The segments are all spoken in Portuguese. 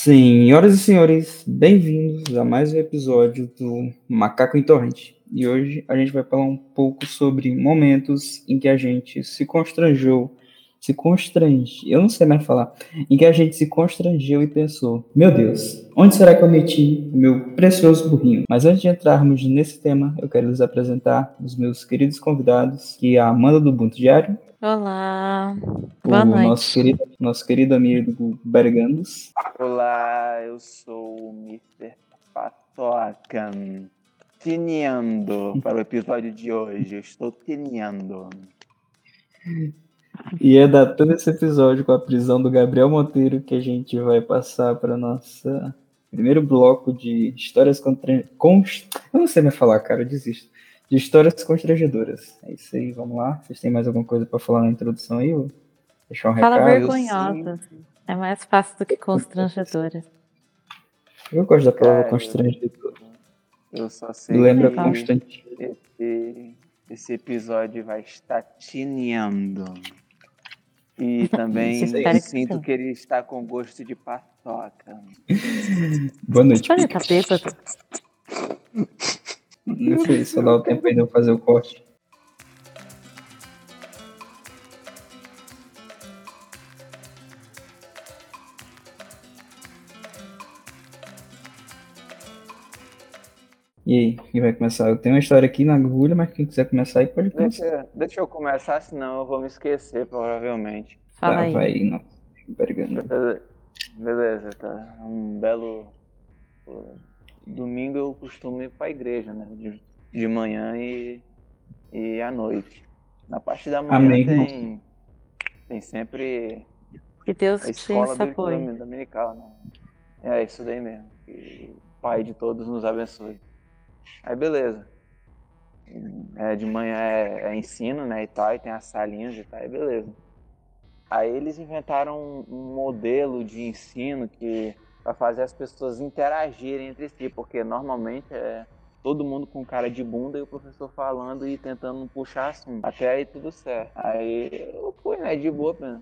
Senhoras e senhores, bem-vindos a mais um episódio do Macaco em Torrente. E hoje a gente vai falar um pouco sobre momentos em que a gente se constrangeu, se constrange, eu não sei mais falar, em que a gente se constrangeu e pensou: meu Deus, onde será que eu meti o meu precioso burrinho? Mas antes de entrarmos nesse tema, eu quero lhes apresentar os meus queridos convidados, que é a Amanda do Bunto Diário. Olá, o boa noite. Nosso querido, nosso querido amigo Bergandos. Olá, eu sou o Mr. Patocan. Tineando para o episódio de hoje. Eu estou tineando. E é da todo esse episódio com a prisão do Gabriel Monteiro que a gente vai passar para nossa primeiro bloco de histórias contra... Const... Eu não sei mais falar, cara, eu desisto. De histórias constrangedoras. É isso aí, vamos lá. Vocês têm mais alguma coisa para falar na introdução aí? Ou deixar um Fala recado? vergonhosa. É mais fácil do que constrangedora. Eu gosto da palavra Cara, constrangedor. Eu só sei Lembra que Constantino. esse, esse episódio vai estar tineando. E também sinto que ele está com gosto de paçoca. Boa noite. Olha, tá bêbado. Não sei, só dá o tempo aí de eu fazer o corte. E aí, quem vai começar? Eu tenho uma história aqui na agulha, mas quem quiser começar aí pode começar. Deixa, deixa eu começar, senão eu vou me esquecer, provavelmente. Fala Tá, aí. vai aí, não. Beleza, Beleza, tá. Um belo. Domingo eu costumo ir pra igreja, né? De, de manhã e, e à noite. Na parte da manhã Amém, tem, tem sempre Que Deus a te escola do apoie. dominical, né? É isso daí mesmo. Que o Pai de todos nos abençoe. Aí beleza. É, de manhã é, é ensino, né? E tal, e tem as salinhas e tal, e beleza. Aí eles inventaram um, modelo de ensino que vai fazer as pessoas interagirem entre si, porque normalmente é todo mundo com cara de bunda e o professor falando e tentando puxar assunto. Até aí tudo certo. Aí eu fui, né, de boa, né?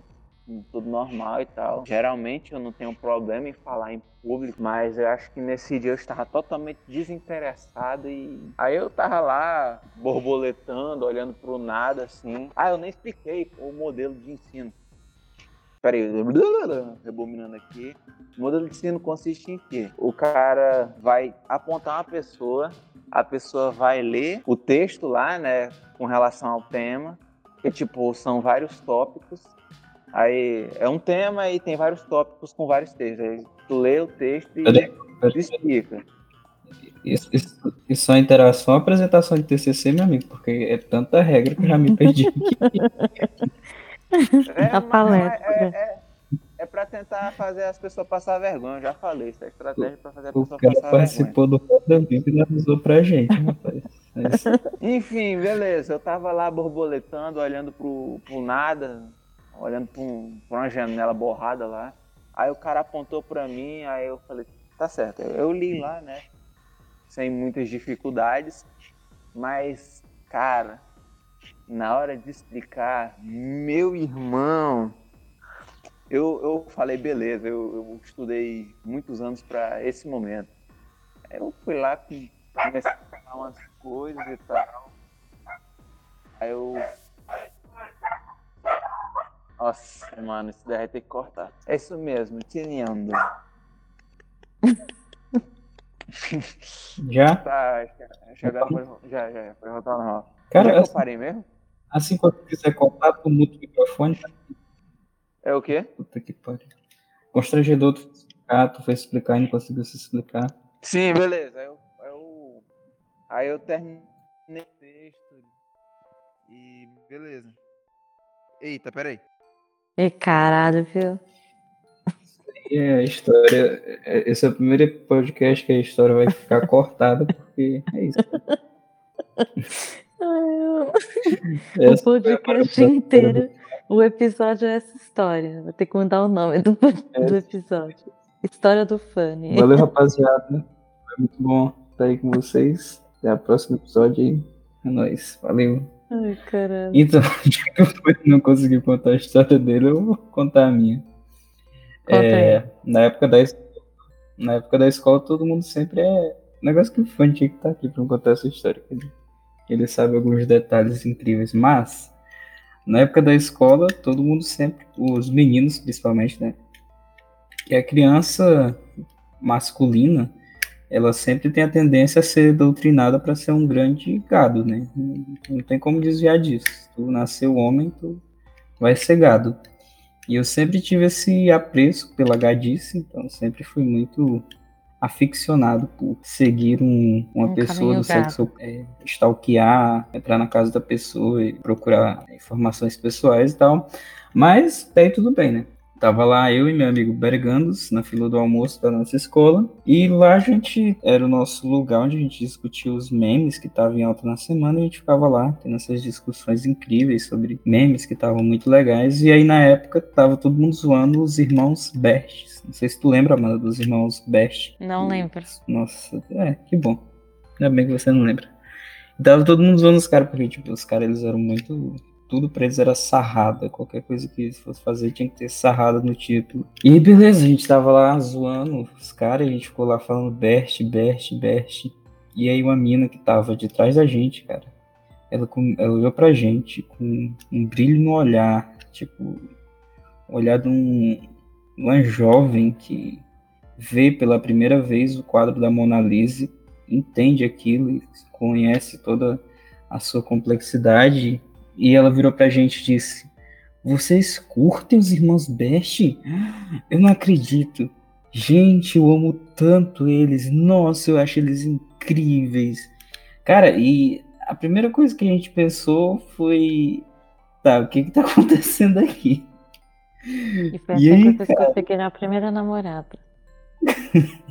Tudo normal e tal. Geralmente eu não tenho problema em falar em público, mas eu acho que nesse dia eu estava totalmente desinteressado e aí eu tava lá borboletando, olhando pro nada assim. Ah, eu nem expliquei o modelo de ensino. Peraí, rebobinando aqui. O modelo de ensino consiste em quê? O cara vai apontar uma pessoa, a pessoa vai ler o texto lá, né, com relação ao tema, que tipo, são vários tópicos. Aí é um tema e tem vários tópicos com vários textos. Aí tu lê o texto e Peraí, tu peraí. explica. Isso, isso, isso é interação, apresentação de TCC, meu amigo, porque é tanta regra que eu já me perdi aqui. É, A mas- palestra. É, é, é pra tentar fazer as pessoas passar vergonha. Eu já falei, isso é estratégia pra fazer a O pessoa passar vergonha. participou do Roda Viva e avisou pra gente, rapaz. É. Enfim, beleza. Eu tava lá borboletando, olhando pro, pro nada, olhando pra, um- pra uma janela borrada lá. Aí o cara apontou pra mim, aí eu falei, tá certo. Eu, li lá, né? Sem muitas dificuldades. Mas, cara, na hora de explicar, meu irmão. Eu, eu falei, beleza, eu, eu estudei muitos anos pra esse momento. Aí eu fui lá, com- comecei a falar umas coisas e tal. Aí eu. Nossa, mano, isso daí vai ter que cortar. É isso mesmo, tineando. Já? Tá, acho que- acho que agora pode, já, já, já, pode voltar normal. Onde é Cara, que eu assim, parei mesmo? assim quando quiser contar, tu muta o microfone. É o quê? Puta que pariu. Constrangedor tu explicar, tu foi explicar e não conseguiu se explicar. Sim, beleza. Eu, eu, aí eu terminei o texto e beleza. Eita, peraí. E caralho, viu? E a história. é- Esse é o primeiro podcast que a história vai ficar cortada, porque é isso. O Essa foi a podcast inteiro, o episódio é essa história. Vou ter que mudar o nome do, do episódio. História do Fanny. Valeu, rapaziada. Foi muito bom estar aí com vocês. Até o próximo episódio aí. É nóis. Valeu. Ai, caralho. Então, já que Fred não conseguiu contar a história dele, eu vou contar a minha. É, na época da Na época da escola, todo mundo sempre é. Negócio que o fã tinha que estar tá aqui pra contar essa história. Ele, ele sabe alguns detalhes incríveis, mas. Na época da escola, todo mundo sempre, os meninos principalmente, né? Que a criança masculina, ela sempre tem a tendência a ser doutrinada para ser um grande gado, né? Não tem como desviar disso. Tu nasceu homem, tu vai ser gado. E eu sempre tive esse apreço pela gadice, então sempre fui muito aficionado por seguir um, uma um pessoa do sexo, é, stalkear, entrar na casa da pessoa e procurar informações pessoais e tal. Mas daí tudo bem, né? Tava lá eu e meu amigo Bergandos na fila do almoço da nossa escola. E lá a gente era o nosso lugar onde a gente discutia os memes que estavam em alta na semana. E a gente ficava lá tendo essas discussões incríveis sobre memes que estavam muito legais. E aí na época tava todo mundo zoando os irmãos Best. Não sei se tu lembra, Amanda, dos irmãos Best. Não lembro. Nossa, é, que bom. Ainda bem que você não lembra. E tava todo mundo zoando os caras, porque tipo, os caras eles eram muito tudo pra eles era sarrada. Qualquer coisa que eles fossem fazer tinha que ter sarrada no título. E beleza, a gente tava lá zoando os caras, a gente ficou lá falando Bert, Bert, Bert. E aí uma mina que tava de trás da gente, cara, ela, ela olhou pra gente com um brilho no olhar, tipo, olhar de um, uma jovem que vê pela primeira vez o quadro da Mona Lisa, entende aquilo conhece toda a sua complexidade e ela virou pra gente e disse: Vocês curtem os irmãos Best? Eu não acredito. Gente, eu amo tanto eles. Nossa, eu acho eles incríveis. Cara, e a primeira coisa que a gente pensou foi: Tá, o que que tá acontecendo aqui? E foi e assim aí, que eu peguei na primeira namorada.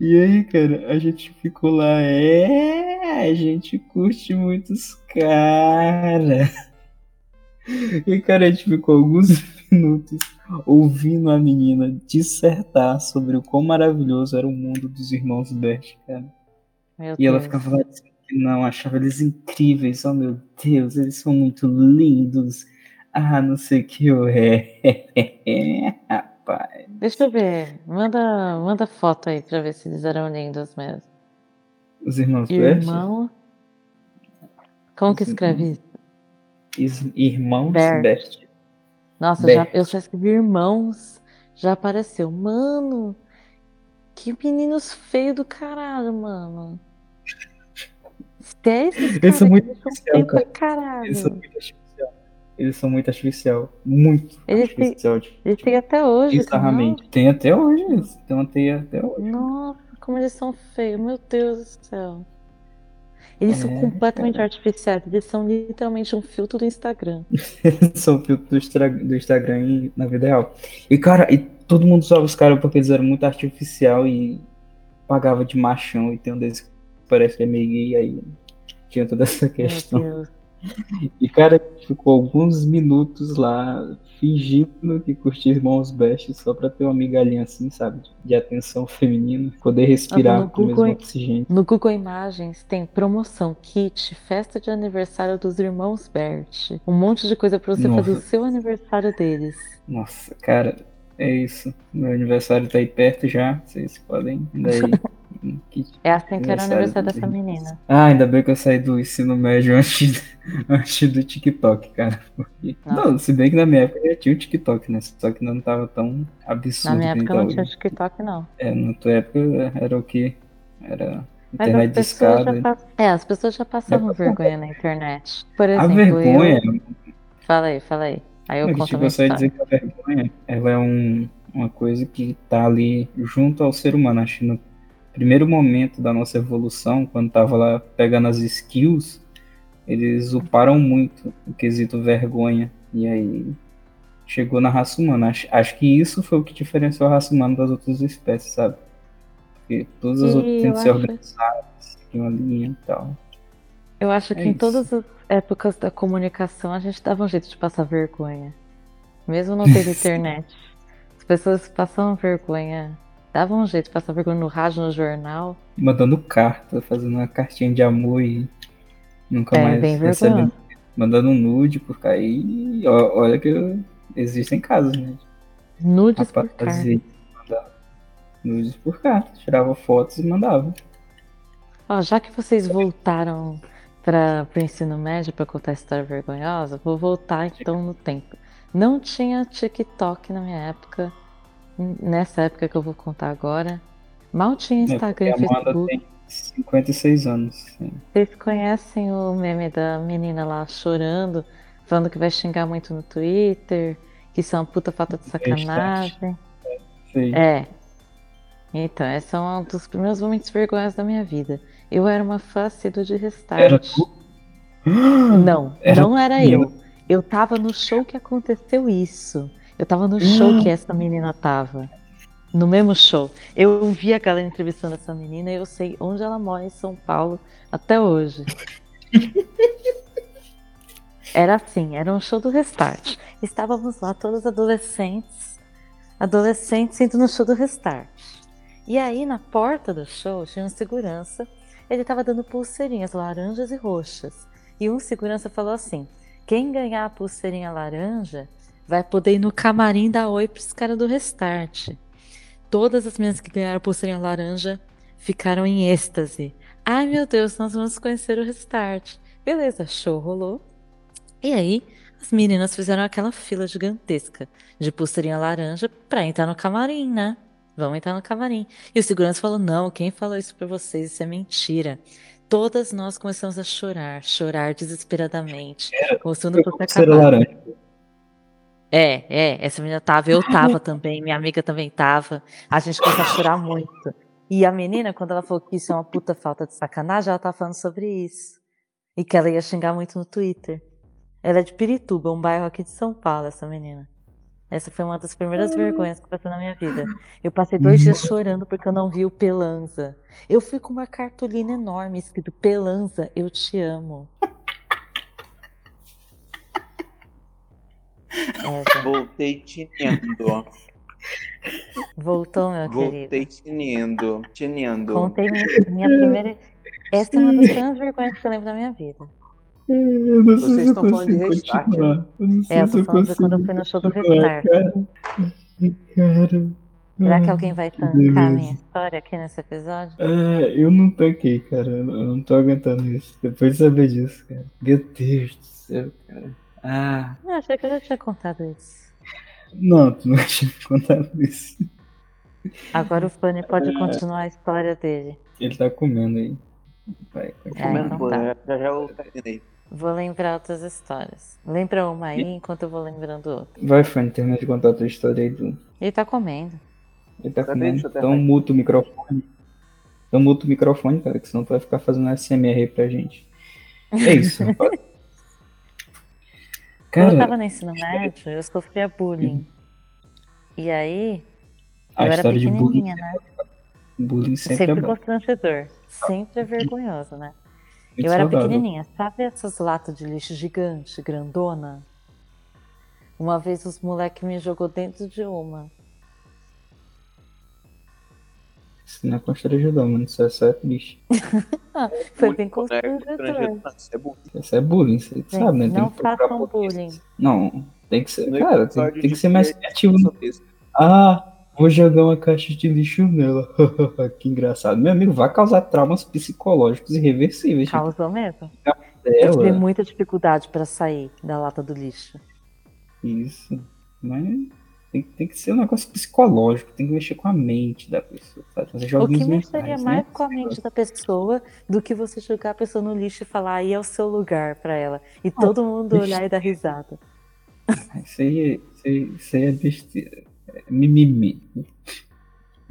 E aí, cara, a gente ficou lá, é, a gente curte muitos cara. E, cara, a gente ficou alguns minutos ouvindo a menina dissertar sobre o quão maravilhoso era o mundo dos irmãos Bert, cara. Meu e Deus. ela ficava lá dizendo que não, achava eles incríveis, oh meu Deus, eles são muito lindos. Ah, não sei o que eu é. Rapaz. Deixa eu ver. Manda, manda foto aí pra ver se eles eram lindos mesmo. Os irmãos Irmão. Bert? Como que escreve isso? Irmãos Bert. Bert. Nossa, Bert. Já, eu só escrevi irmãos. Já apareceu. Mano, que meninos feios do caralho, mano. Esses eles são muito artificial, cara. Caralho. Eles são muito artificial. Eles são muito artificial. Muito eles artificial. Tem, eles têm até hoje. Bizarramente. Tem até hoje. Tem até hoje. Nossa, como eles são feios. Meu Deus do céu. Eles é, são completamente artificiais, eles são literalmente um filtro do Instagram. são um filtro do, do Instagram na vida real. E, cara, e todo mundo usava os caras porque eles eram muito artificial e pagava de machão. E tem um deles que parece que é meio gay, aí tinha toda essa questão. Meu Deus. E, cara, ficou alguns minutos lá fingindo que curtia Irmãos Best só pra ter uma migalhinha assim, sabe? De atenção feminina, poder respirar com o mesmo oxigênio. No Google Imagens tem promoção, kit, festa de aniversário dos Irmãos Bert. Um monte de coisa pra você Nossa. fazer o seu aniversário deles. Nossa, cara, é isso. Meu aniversário tá aí perto já. Vocês podem daí É assim que era o aniversário dessa menina. Ah, ainda bem que eu saí do ensino médio antes, antes do TikTok, cara. Porque... Não, se bem que na minha época já tinha o TikTok, né? Só que não tava tão absurdo. Na minha época não tinha TikTok, não. É, na tua época era o que? Era internet de escada. Pass... É, as pessoas já passavam vergonha na internet. Por exemplo, a vergonha. Eu... Fala aí, fala aí. Aí eu é conto tipo, a só dizer que a vergonha ela é um, uma coisa que tá ali junto ao ser humano. Acho que no primeiro momento da nossa evolução, quando tava lá pegando as skills, eles uparam muito o quesito vergonha. E aí chegou na raça humana. Acho, acho que isso foi o que diferenciou a raça humana das outras espécies, sabe? Porque todas as outras têm que ser organizadas, seguir uma linha e tal. Eu acho que é em isso. todas as épocas da comunicação a gente dava um jeito de passar vergonha. Mesmo não tendo internet. As pessoas passavam vergonha Dava um jeito, passar vergonha no rádio, no jornal. Mandando carta, fazendo uma cartinha de amor e nunca é, mais bem recebendo. Mandando um nude por cair. Olha que existem casos, né? Nudes por carta. Nudes por carta. Tirava fotos e mandava. Ó, já que vocês voltaram para o ensino médio para contar história vergonhosa, vou voltar então no tempo. Não tinha TikTok na minha época, nessa época que eu vou contar agora. Mal tinha é, Instagram e Facebook. Tem 56 anos. Sim. Vocês conhecem o meme da menina lá chorando, falando que vai xingar muito no Twitter, que isso é uma puta falta de sacanagem. Sim. É. Então, esse é um dos primeiros momentos vergonhosos da minha vida. Eu era uma fã assídua de Restart. Era tu? Não, era não era eu. Eu tava no show que aconteceu isso. Eu tava no show que essa menina tava. No mesmo show. Eu vi a galera entrevistando essa menina e eu sei onde ela mora em São Paulo até hoje. Era assim, era um show do Restart. Estávamos lá, todos adolescentes, adolescentes indo no show do Restart. E aí, na porta do show, tinha um segurança. Ele estava dando pulseirinhas laranjas e roxas. E um segurança falou assim: quem ganhar a pulseirinha laranja vai poder ir no camarim dar oi pros caras do Restart. Todas as meninas que ganharam a pulseirinha laranja ficaram em êxtase. Ai meu Deus, nós vamos conhecer o Restart. Beleza, show rolou. E aí, as meninas fizeram aquela fila gigantesca de pulseirinha laranja pra entrar no camarim, né? Vamos entrar no camarim. E o segurança falou: Não, quem falou isso pra vocês? Isso é mentira. Todas nós começamos a chorar, chorar desesperadamente. Era, mostrando pro acabar. É, é, essa menina tava, eu tava também, minha amiga também tava. A gente começou a chorar muito. E a menina, quando ela falou que isso é uma puta falta de sacanagem, ela tava falando sobre isso. E que ela ia xingar muito no Twitter. Ela é de Pirituba, um bairro aqui de São Paulo, essa menina. Essa foi uma das primeiras vergonhas que passou na minha vida. Eu passei dois dias chorando porque eu não vi o Pelanza. Eu fui com uma cartolina enorme escrito Pelanza, eu te amo. Voltei tinindo. Voltou, meu Voltei querido. Voltei tinindo. Tinindo. Contei minha, minha primeira. Essa é uma das primeiras vergonhas que eu lembro da minha vida. Eu não sei Vocês estão falando de restart. Né? É, eu tô falando de quando eu fui no show do Restart. Cara. Será que alguém vai tancar a minha história aqui nesse episódio? É, eu não tanquei, cara. Eu não tô aguentando isso. Depois de saber disso, cara. Meu Deus do céu, cara. Ah. Eu achei que eu já tinha contado isso. Não, tu não tinha contado isso. Agora o Fanny pode é. continuar a história dele. Ele tá comendo aí. Vai, é, então tá. Já já eu terminei. Vou lembrar outras histórias. Lembra uma aí enquanto eu vou lembrando outra. Vai, Fanny, termina de contar a tua história aí, do. Ele tá comendo. Ele tá comendo. Então muta o microfone. Então muta o microfone, cara, que senão tu vai ficar fazendo SMR aí pra gente. É isso. Cara... Quando eu tava no ensino médio, eu sofria bullying. E aí, eu era pequenininha, bullying, né? Bullying sempre, sempre é constrangedor. Sempre é vergonhoso, né? Muito eu era saudável. pequenininha. Sabe essas latas de lixo gigante, grandona? Uma vez os moleques me jogou dentro de uma. Isso não é constrangedor, mano. Isso é só triste. Foi bem constrangedor. Isso é bullying. Isso é bullying, você sabe, né? Não façam bullying. Não, tem que ser, cara, tem, tem que ser mais criativo. Ah, vou jogar uma caixa de lixo nela. que engraçado. Meu amigo, vai causar traumas psicológicos irreversíveis. Causou mesmo. Eu tive muita dificuldade para sair da lata do lixo. Isso. Mas tem, tem, que ser um negócio psicológico, tem que mexer com a mente da pessoa. Sabe? Fazer o que mexeria mais, mais né? com a mente da pessoa do que você jogar a pessoa no lixo e falar aí é o seu lugar para ela. E ah, todo mundo deixa... olhar e dar risada. Isso aí, isso aí, isso aí é besteira. É mimimi.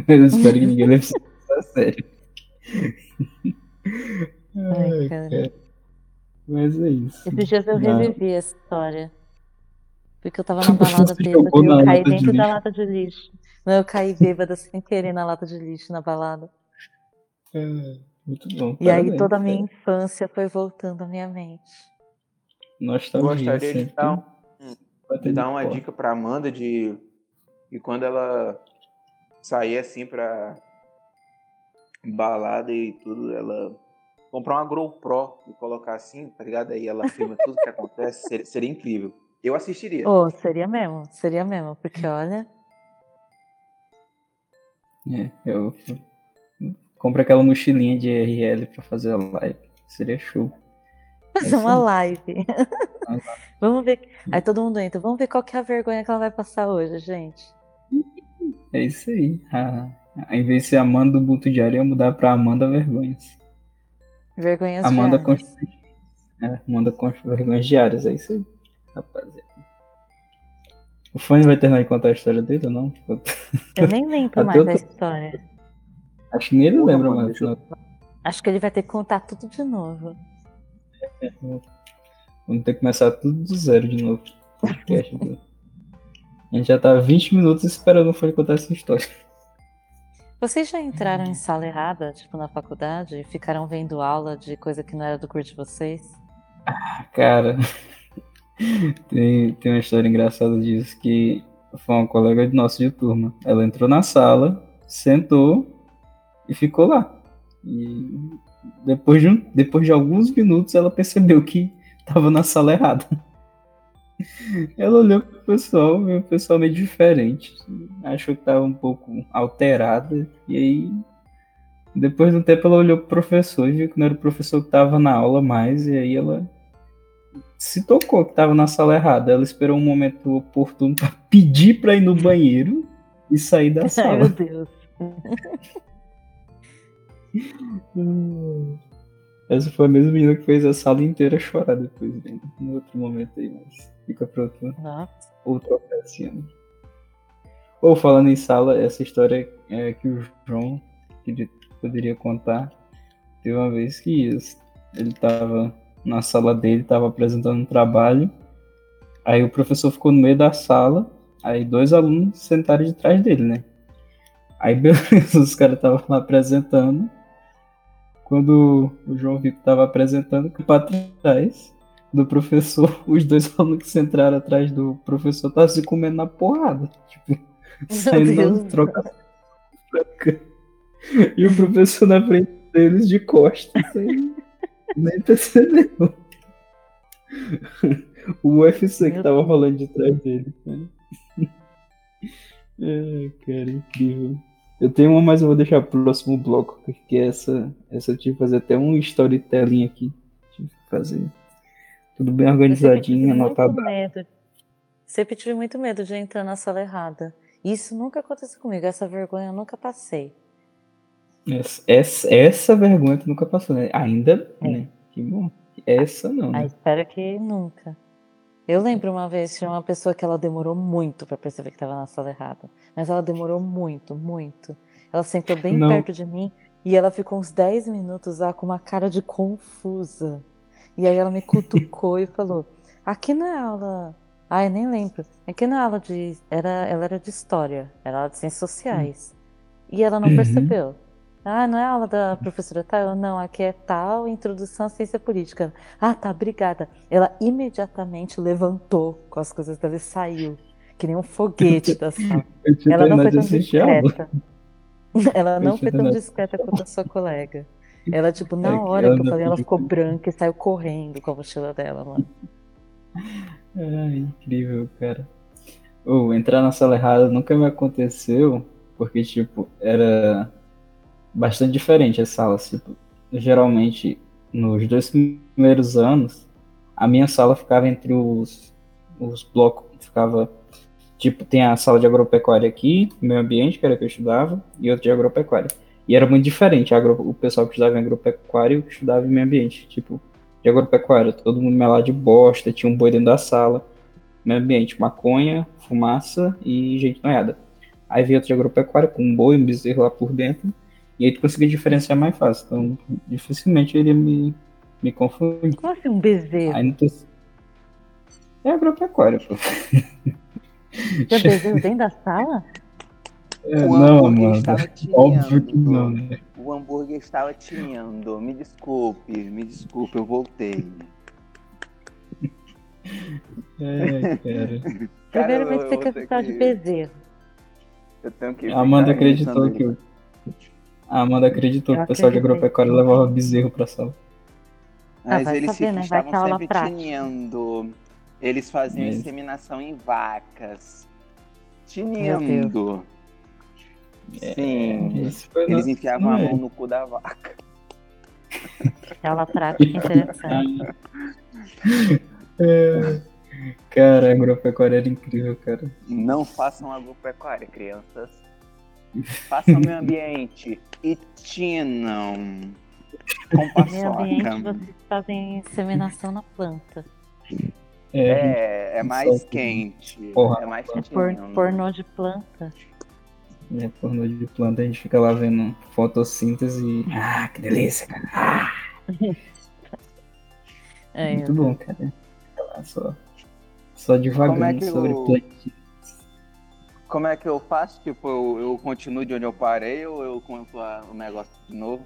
Eu espero que ninguém leve isso a sério. Ai, cara. Mas é isso. Esses dias eu revivi essa história. Porque eu tava na balada bêbada e eu caí dentro de da lata de lixo. Não, eu caí bêbada sem querer na lata de lixo na balada. É, muito bom. E aí toda a minha infância foi voltando à minha mente. Nostalgia, Gostaria de dar, um, de dar uma dica pra Amanda de e quando ela sair assim pra balada e tudo, ela comprar uma GoPro e colocar assim, tá ligado? Aí ela filma tudo que acontece, seria, seria incrível. Eu assistiria. Oh, seria mesmo, seria mesmo, porque olha. É, eu compro aquela mochilinha de RL pra fazer a live. Seria show. Fazer uma live. vamos ver. Aí todo mundo entra. Vamos ver qual que é a vergonha que ela vai passar hoje, gente. É isso aí. Em vez de ser Amanda do Buto Diário, eu ia mudar pra Amanda Vergonhas. Vergonhas Amanda diárias. Constante. É, Amanda Constante Vergonhas Diárias. É isso aí, rapaziada. O Fone vai terminar de contar a história dele ou não? Eu nem lembro mais da história. Acho que nem ele lembra mais. eu-. Acho que ele vai ter que contar tudo de novo. Vamos ter que começar tudo do zero de novo. A gente já tá 20 minutos esperando o Fone contar essa história. Vocês já entraram em sala errada, tipo na faculdade, e ficaram vendo aula de coisa que não era do curso de vocês? Cara, tem, tem uma história engraçada disso que foi uma colega de nosso de turma. Ela entrou na sala, sentou e ficou lá. E depois de, um- depois de alguns minutos ela percebeu que estava na sala errada. Ela olhou pro pessoal, viu o pessoal meio diferente. Achou que estava um pouco alterada. E aí, depois de um tempo, ela olhou pro professor e viu que não era o professor que estava na aula mais. E aí ela se tocou que estava na sala errada. Ela esperou um momento oportuno para pedir para ir no banheiro e sair da Ai, meu sala. Deus. Essa foi a mesma menina que fez a sala inteira chorar depois, né? No outro momento aí, mas fica para outro, Nossa. outra ocasião. Ou falando em sala, essa história é que o João poderia contar. Teve uma vez que ele estava na sala dele, estava apresentando um trabalho. Aí o professor ficou no meio da sala, aí dois alunos sentaram de trás dele, né? Aí beleza, os caras estavam lá apresentando. Quando o João Vitor estava apresentando, para trás do professor, os dois alunos que sentaram atrás do professor estavam se comendo na porrada. Tipo, saindo troca. E o professor na frente deles de costas, sem nem percebeu. O UFC que Meu tava rolando de trás dele. Né? Ai, cara, incrível. Eu tenho uma, mas eu vou deixar pro próximo bloco, porque essa, essa eu tive que fazer até um storytelling aqui. Tive que fazer tudo bem organizadinho, anotado. Sempre tive muito medo de entrar na sala errada. Isso nunca aconteceu comigo. Essa vergonha eu nunca passei. Essa, essa, essa vergonha tu nunca passou, né? Ainda, É. né? Que bom. Essa não, Ah, né? espero que nunca. Eu lembro uma vez tinha uma pessoa que ela demorou muito pra perceber que estava na sala errada. Mas ela demorou muito, muito. Ela sentou bem Não. perto de mim e ela ficou uns 10 minutos lá com uma cara de confusa. E aí ela me cutucou e falou: Aqui não é aula. Ai, nem lembro. Aqui não é aula de. Era, ela era de história, era aula de ciências sociais. E ela não Uhum. percebeu. Ah, não é aula da professora tal? Eu, Não, aqui é tal, introdução à ciência política. Ah, tá, obrigada. Ela imediatamente levantou com as coisas dela e saiu, que nem um foguete da sala. Ela não foi tão discreta. Ela não foi tão discreta quanto a sua colega. Ela, tipo, É na hora que eu falei, ela ficou branca e saiu correndo com a mochila dela, mano. Ah, incrível, cara. Ou entrar na sala errada nunca me aconteceu, porque, tipo, era bastante diferente as salas. Tipo, geralmente, nos dois primeiros anos, a minha sala ficava entre os, os blocos, ficava, tipo, tem a sala de agropecuária aqui, meio ambiente, que era que eu estudava, e outra de agropecuária. E era muito diferente agro- o pessoal que estudava em agropecuária e o que estudava em meio ambiente. Tipo, de agropecuária, todo mundo melado de bosta, tinha um boi dentro da sala. Meio ambiente, maconha, fumaça e gente noiada. Aí veio outro de agropecuária com um boi, um bezerro lá por dentro. E aí tu conseguia diferenciar mais fácil. Então, dificilmente ele me, me confundir. Como assim um bezerro? Aí tem... É agropecuária, pô. Já bezerro dentro da sala? É, O não, hambúrguer mano. estava Óbvio que não, né? O hambúrguer estava tinindo. Me desculpe, me desculpe, eu voltei. É, cara. Cara, eu- Primeiramente eu você quer de que- bezerro. Eu tenho que. A Amanda acreditou que ele. A Amanda acreditou Eu que o pessoal de agropecuária levava bezerro pra sala. Mas Ah, eles saber, se- né? É estavam sempre prática. tinindo. Eles faziam É. inseminação em vacas. Tinindo. Sim, eles enfiavam a mão no cu da vaca. Aquela prática interessante. É, cara, a agropecuária era incrível, cara. Não façam agropecuária, crianças. Façam meio ambiente e tinham. Com meio ambiente vocês fazem inseminação na planta. É, é, é mais quente. Porra, é mais quente. É por, pornô de planta. É, pornô de planta, a gente fica lá vendo fotossíntese e. Ah, que delícia, cara. Ah. É, Muito bom, cara. Só, só devagando é sobre eu... Como é que eu faço? Tipo, eu, eu, continuo de onde eu parei ou eu conto o negócio de novo?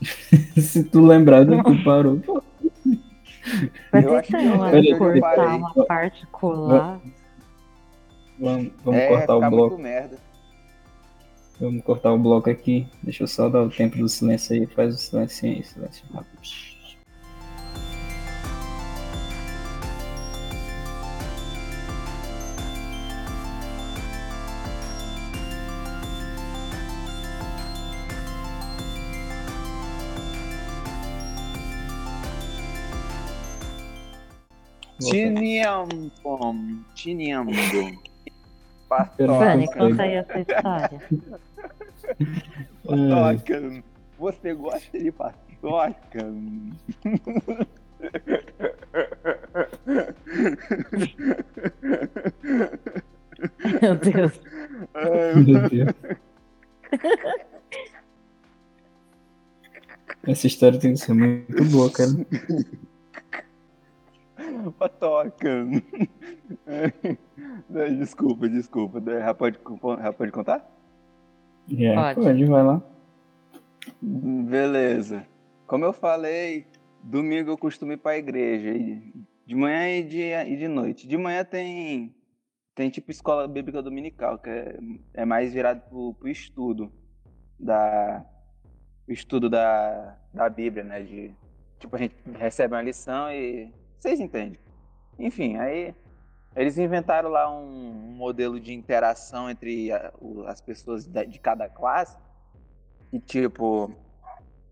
Se tu lembrar do que tu parou. Vai ter que cortar uma parte colar. Vamos, vamos é, cortar o bloco. Vamos cortar o bloco aqui. Deixa eu só dar o tempo do silêncio aí. Faz o silêncio aí, silêncio rápido. Tiniambom. Tiniambo. Fanny, conta aí essa história. Paçoca. Você gosta de paçoca? Meu Deus. Meu Deus. Essa história tem que ser muito boa, cara. Patoca. desculpa, desculpa. Já pode, já pode contar? É, pode. pode, vai lá. Beleza. Como eu falei, domingo eu costumo ir para a igreja. De manhã e de, e de noite. De manhã tem, tem tipo escola bíblica dominical, que é, é mais virado pro, pro estudo da estudo da, da Bíblia, né? De, tipo, a gente recebe uma lição e vocês entendem. Enfim, aí eles inventaram lá um, um modelo de interação entre a, o, as pessoas de, de cada classe. E tipo,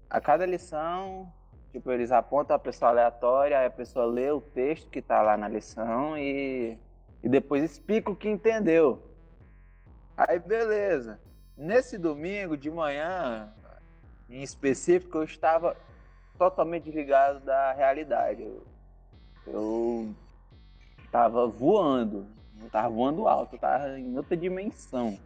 a cada lição, tipo, eles apontam a pessoa aleatória, aí a pessoa lê o texto que está lá na lição e, e depois explica o que entendeu. Aí beleza. Nesse domingo de manhã, em específico, eu estava totalmente desligado da realidade. Eu eu tava voando. Eu tava voando alto, eu tava em outra dimensão.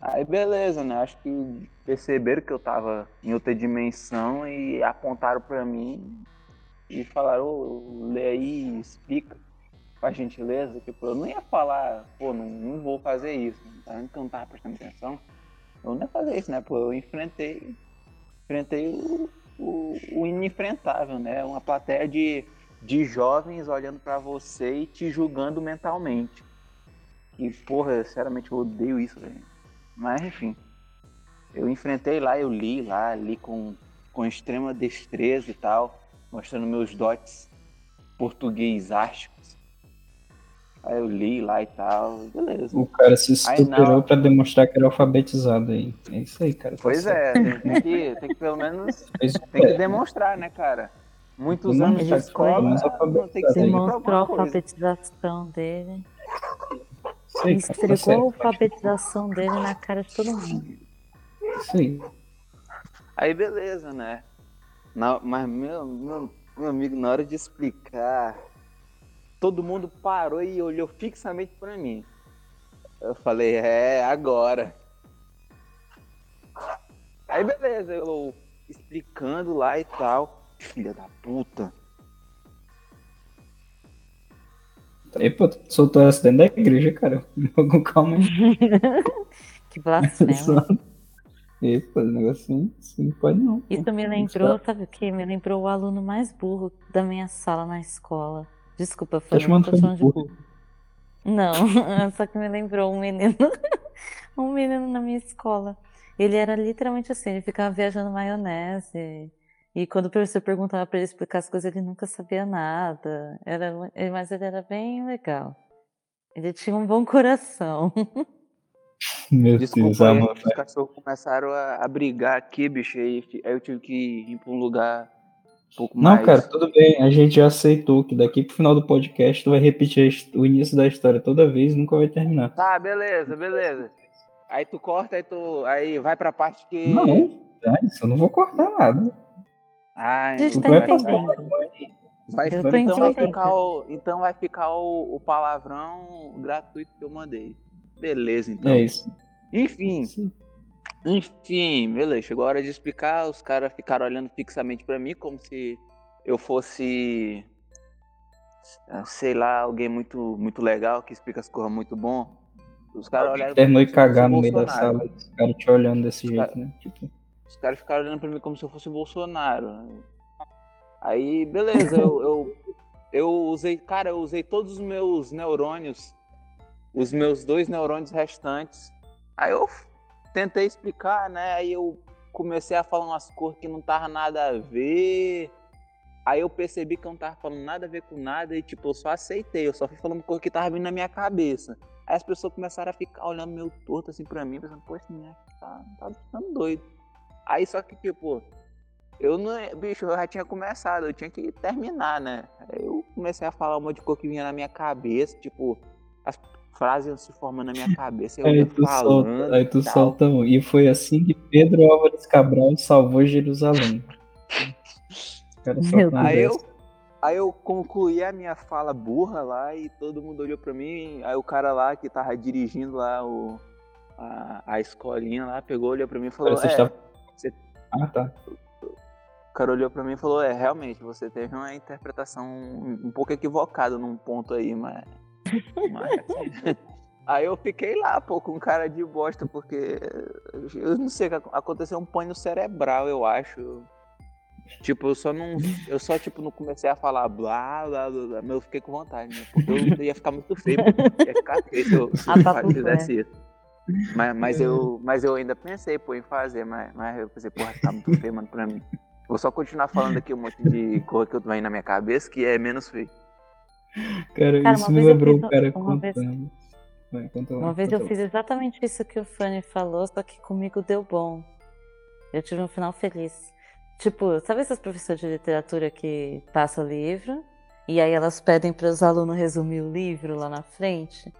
Aí beleza, né? Acho que perceberam que eu tava em outra dimensão e apontaram para mim e falaram, oh, lê aí, explica, faz gentileza. Tipo, eu não ia falar, pô, não, não vou fazer isso. Tá? Então não tava prestando atenção. Eu não ia fazer isso, né? Pô, eu enfrentei, enfrentei o, o, o inenfrentável, né? Uma plateia de, de jovens olhando para você e te julgando mentalmente. E, porra, sinceramente, eu odeio isso, velho. Mas, enfim. Eu enfrentei lá, eu li lá, li com, com extrema destreza e tal, mostrando meus dotes português ásticos. Aí eu li lá e tal, beleza. O cara se superou para demonstrar que era alfabetizado aí. É isso aí, cara. Tá pois é, tem, tem, que, tem que pelo menos tem que demonstrar, né, cara? Muitos anos de escola, tem que demonstrou a alfabetização dele. Sim, Estregou a alfabetização dele na cara de todo mundo. Sim. Aí beleza, né? Na, mas meu, meu, meu amigo, na hora de explicar todo mundo parou e olhou fixamente para mim. Eu falei, é, agora. Aí beleza, eu explicando lá e tal. Filha da puta. E pô, tu soltou essa dentro da igreja, cara. Com calma aí. que blasfêmia. E, pô, negocinho, assim, não pode não. Isso me lembrou, sabe o que? Me lembrou o aluno mais burro da minha sala na escola. Desculpa, foi tá chamando de burro. Não, só que me lembrou um menino, um menino na minha escola. Ele era literalmente assim, ele ficava viajando maionese. E quando o professor perguntava para ele explicar as coisas, ele nunca sabia nada. Era, mas ele era bem legal. Ele tinha um bom coração. Meu Desculpa Deus, aí, os cachorros começaram a, a brigar aqui, bicho. Aí, aí eu tive que ir pra um lugar um pouco Não, mais. cara, tudo bem. A gente já aceitou que daqui pro final do podcast tu vai repetir o início da história toda vez e nunca vai terminar. Tá, beleza, beleza. Aí tu corta, aí tu. Aí vai pra parte que. Não, é isso, eu não vou cortar nada. Ai, A gente Tu tá vai vai, então, vai ficar o, então vai ficar o, o palavrão gratuito que eu mandei. Beleza, então. É isso. Enfim, enfim, beleza. Chegou a hora de explicar. Os caras ficaram olhando fixamente pra mim, como se eu fosse, ah, sei lá, alguém muito, muito legal que explica as coisas muito bom. Os caras olharam Terminou eu cagar no meio da sala, os caras te olhando desse Os jeito, cara- né? Tipo, Os caras ficaram olhando pra mim como se eu fosse o Bolsonaro. Aí, beleza, eu, eu, eu usei, cara, eu usei todos os meus neurônios, os meus dois neurônios restantes. Aí eu tentei explicar, né? Aí eu comecei a falar umas coisas que não tava nada a ver. Aí eu percebi que eu não tava falando nada a ver com nada e, tipo, eu só aceitei. Eu só fui falando coisa que tava vindo na minha cabeça. Aí as pessoas começaram a ficar olhando meio torto assim pra mim, pensando, menino aqui tá, tá ficando doido. Aí só que, tipo, eu não. Bicho, eu já tinha começado, eu tinha que terminar, né? Aí eu comecei a falar um monte de coisa que vinha na minha cabeça, tipo, as frases iam se formando na minha cabeça, eu aí tu falando. solta, aí tu e tal. solta um. E foi assim que Pedro Álvares Cabral salvou Jerusalém. Cara Aí eu, aí eu concluí a minha fala burra lá e todo mundo olhou pra mim. Aí o cara lá que tava dirigindo lá o, a, a escolinha lá pegou, olhou pra mim e falou: Você é, estava- você- Ah, tá. O cara olhou pra mim e falou: É, realmente, você teve uma interpretação um pouco equivocada num ponto aí, mas. Mas- aí eu fiquei lá, pô, com cara de bosta, porque. Eu não sei, aconteceu um pânico cerebral, eu acho. Tipo, eu só não. Eu só, tipo, não comecei a falar blá, blá, blá, blá mas eu fiquei com vontade, né? Porque eu ia ficar muito feio. Ia ficar feio se eu, se Ah, tá eu fizesse isso. Mas, mas, eu, mas eu ainda pensei, pô, em fazer, mas, mas eu pensei, porra, tá muito feio, mano, pra mim. Vou só continuar falando aqui um monte de coisa que eu tô aí na minha cabeça, que é menos feio. Cara, Cara, isso me vez eu lembrou o cara uma vez- contando. Vai, conta lá, Uma vez eu fiz exatamente isso que o Fanny falou, só que comigo deu bom. Eu tive um final feliz. Tipo, sabe essas professoras de literatura que passam livro e aí elas pedem para os alunos resumir o livro lá na frente?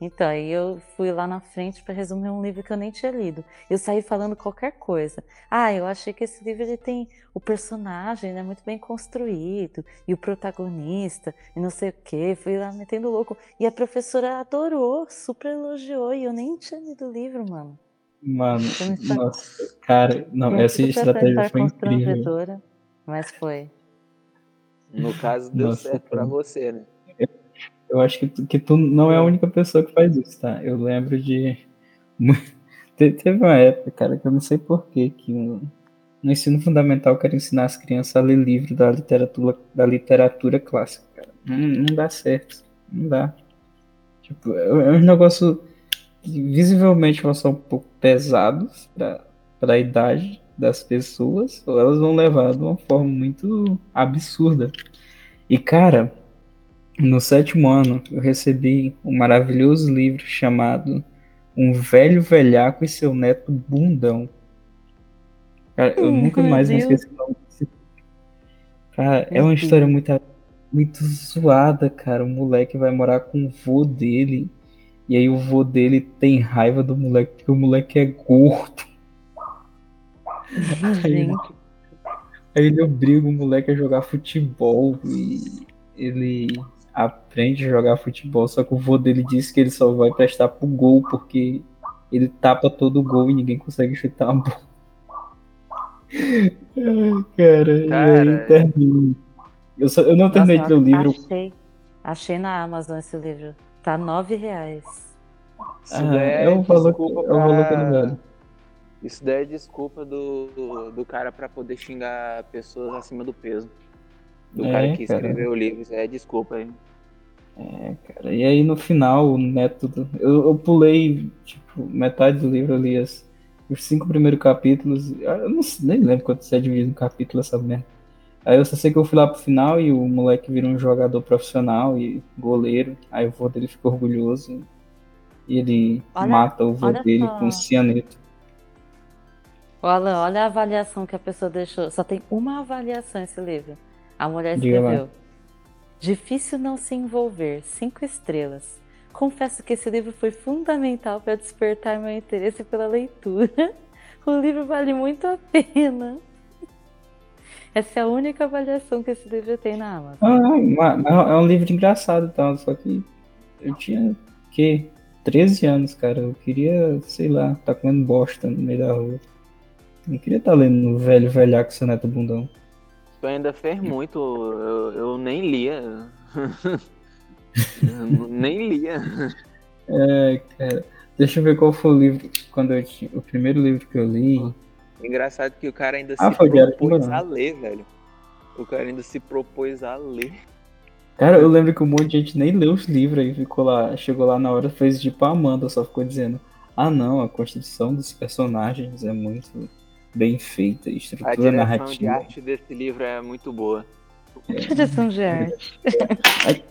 Então, aí eu fui lá na frente para resumir um livro que eu nem tinha lido. Eu saí falando qualquer coisa. Ah, eu achei que esse livro ele tem o personagem, né, muito bem construído e o protagonista e não sei o quê. Fui lá metendo louco e a professora adorou, super elogiou e eu nem tinha lido o livro, mano. Mano, história- nossa, cara, não, Foi essa estratégia foi incrível. mas foi. No caso, deu Nossa, certo pra cara. você, né? Eu acho que tu, que tu não é a única pessoa que faz isso, tá? Eu lembro de. Te- Teve uma época, cara, que eu não sei porquê, que no, no ensino fundamental eu quero ensinar as crianças a ler livro da literatura, da literatura clássica, cara. Não, não dá certo. Não dá. Tipo, é é um negócio que visivelmente vão ser um pouco pesados pra, pra idade das pessoas, ou elas vão levar de uma forma muito absurda. E, cara, no sétimo ano, eu recebi um maravilhoso livro chamado Um Velho Velhaco e Seu Neto Bundão. Cara, eu Hum, nunca mais Deus. esquecer o nome desse Cara, é uma história muito, muito zoada, cara. O moleque vai morar com o vô dele. E aí o vô dele tem raiva do moleque porque o moleque é gordo. Aí, Aí ele obriga o moleque a jogar futebol e ele aprende a jogar futebol, só que o vô dele disse que ele só vai prestar pro gol porque ele tapa todo o gol e ninguém consegue chutar a bola. Ai, cara, Cara, aí termina. Eu, só, eu não terminei de ler o livro. achei, achei na Amazon esse livro. Tá nove reais. Isso Ah, daí é valor que- desculpa é valor que eu não pra- valho. Isso daí é desculpa do, do cara pra poder xingar pessoas acima do peso. Do É, cara que cara. escreveu o livro. Isso é desculpa aí. É, cara. E aí no final, o método. Eu, eu pulei, tipo, metade do livro ali, as, os cinco primeiros capítulos. Eu não, sei- nem lembro quanto você é dividido no capítulo essa merda. Aí eu só sei que eu fui lá pro final e o moleque virou um jogador profissional e goleiro. Aí o vô dele ficou orgulhoso. e ele olha, mata o vô dele só. com cianeto. Olha, olha a avaliação que a pessoa deixou. Só tem uma avaliação esse livro. A mulher escreveu. Difícil não se envolver. Cinco estrelas. Confesso que esse livro foi fundamental para despertar meu interesse pela leitura. O livro vale muito a pena. Essa é a única avaliação que esse livro tem na Amazon. Ah, é um livro engraçado, então, só que eu tinha que 13 anos, cara. Eu queria, sei lá, tá comendo bosta no meio da rua. Não queria estar tá lendo o velho velhaco seu neto bundão. Tu ainda fez muito, eu, eu nem lia. nem lia. É, cara. Deixa eu ver qual foi o livro quando eu tinha, o primeiro livro que eu li. Engraçado que o cara ainda ah, se propôs a ler, velho. O cara ainda se propôs a ler. Cara, eu lembro que um monte de gente nem leu os livros aí, ficou lá, chegou lá na hora, fez tipo a Amanda, só ficou dizendo: Ah não, a construção dos personagens é muito bem feita, estrutura a direção narrativa. de arte desse livro é muito boa. É. Direção de arte.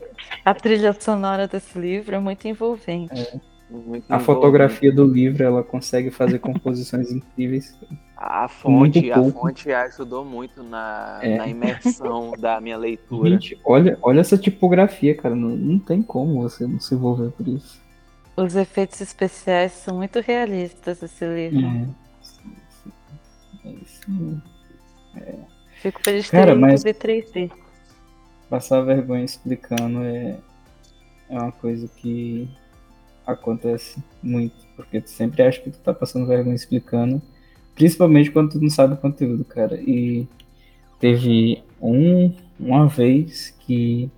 a trilha sonora desse livro é muito envolvente. É. Muito a fotografia do livro, ela consegue fazer composições incríveis. A fonte, a fonte ajudou muito na, é. na imersão da minha leitura. Gente, olha, olha essa tipografia, cara. Não, não tem como você não se envolver por isso. Os efeitos especiais são muito realistas esse livro. É. Sim, sim. É. Fico feliz de Cara, mas 3D. Passar vergonha explicando é, é uma coisa que acontece muito, porque tu sempre acha que tu tá passando vergonha explicando, principalmente quando tu não sabe o conteúdo, cara. E teve um, uma vez que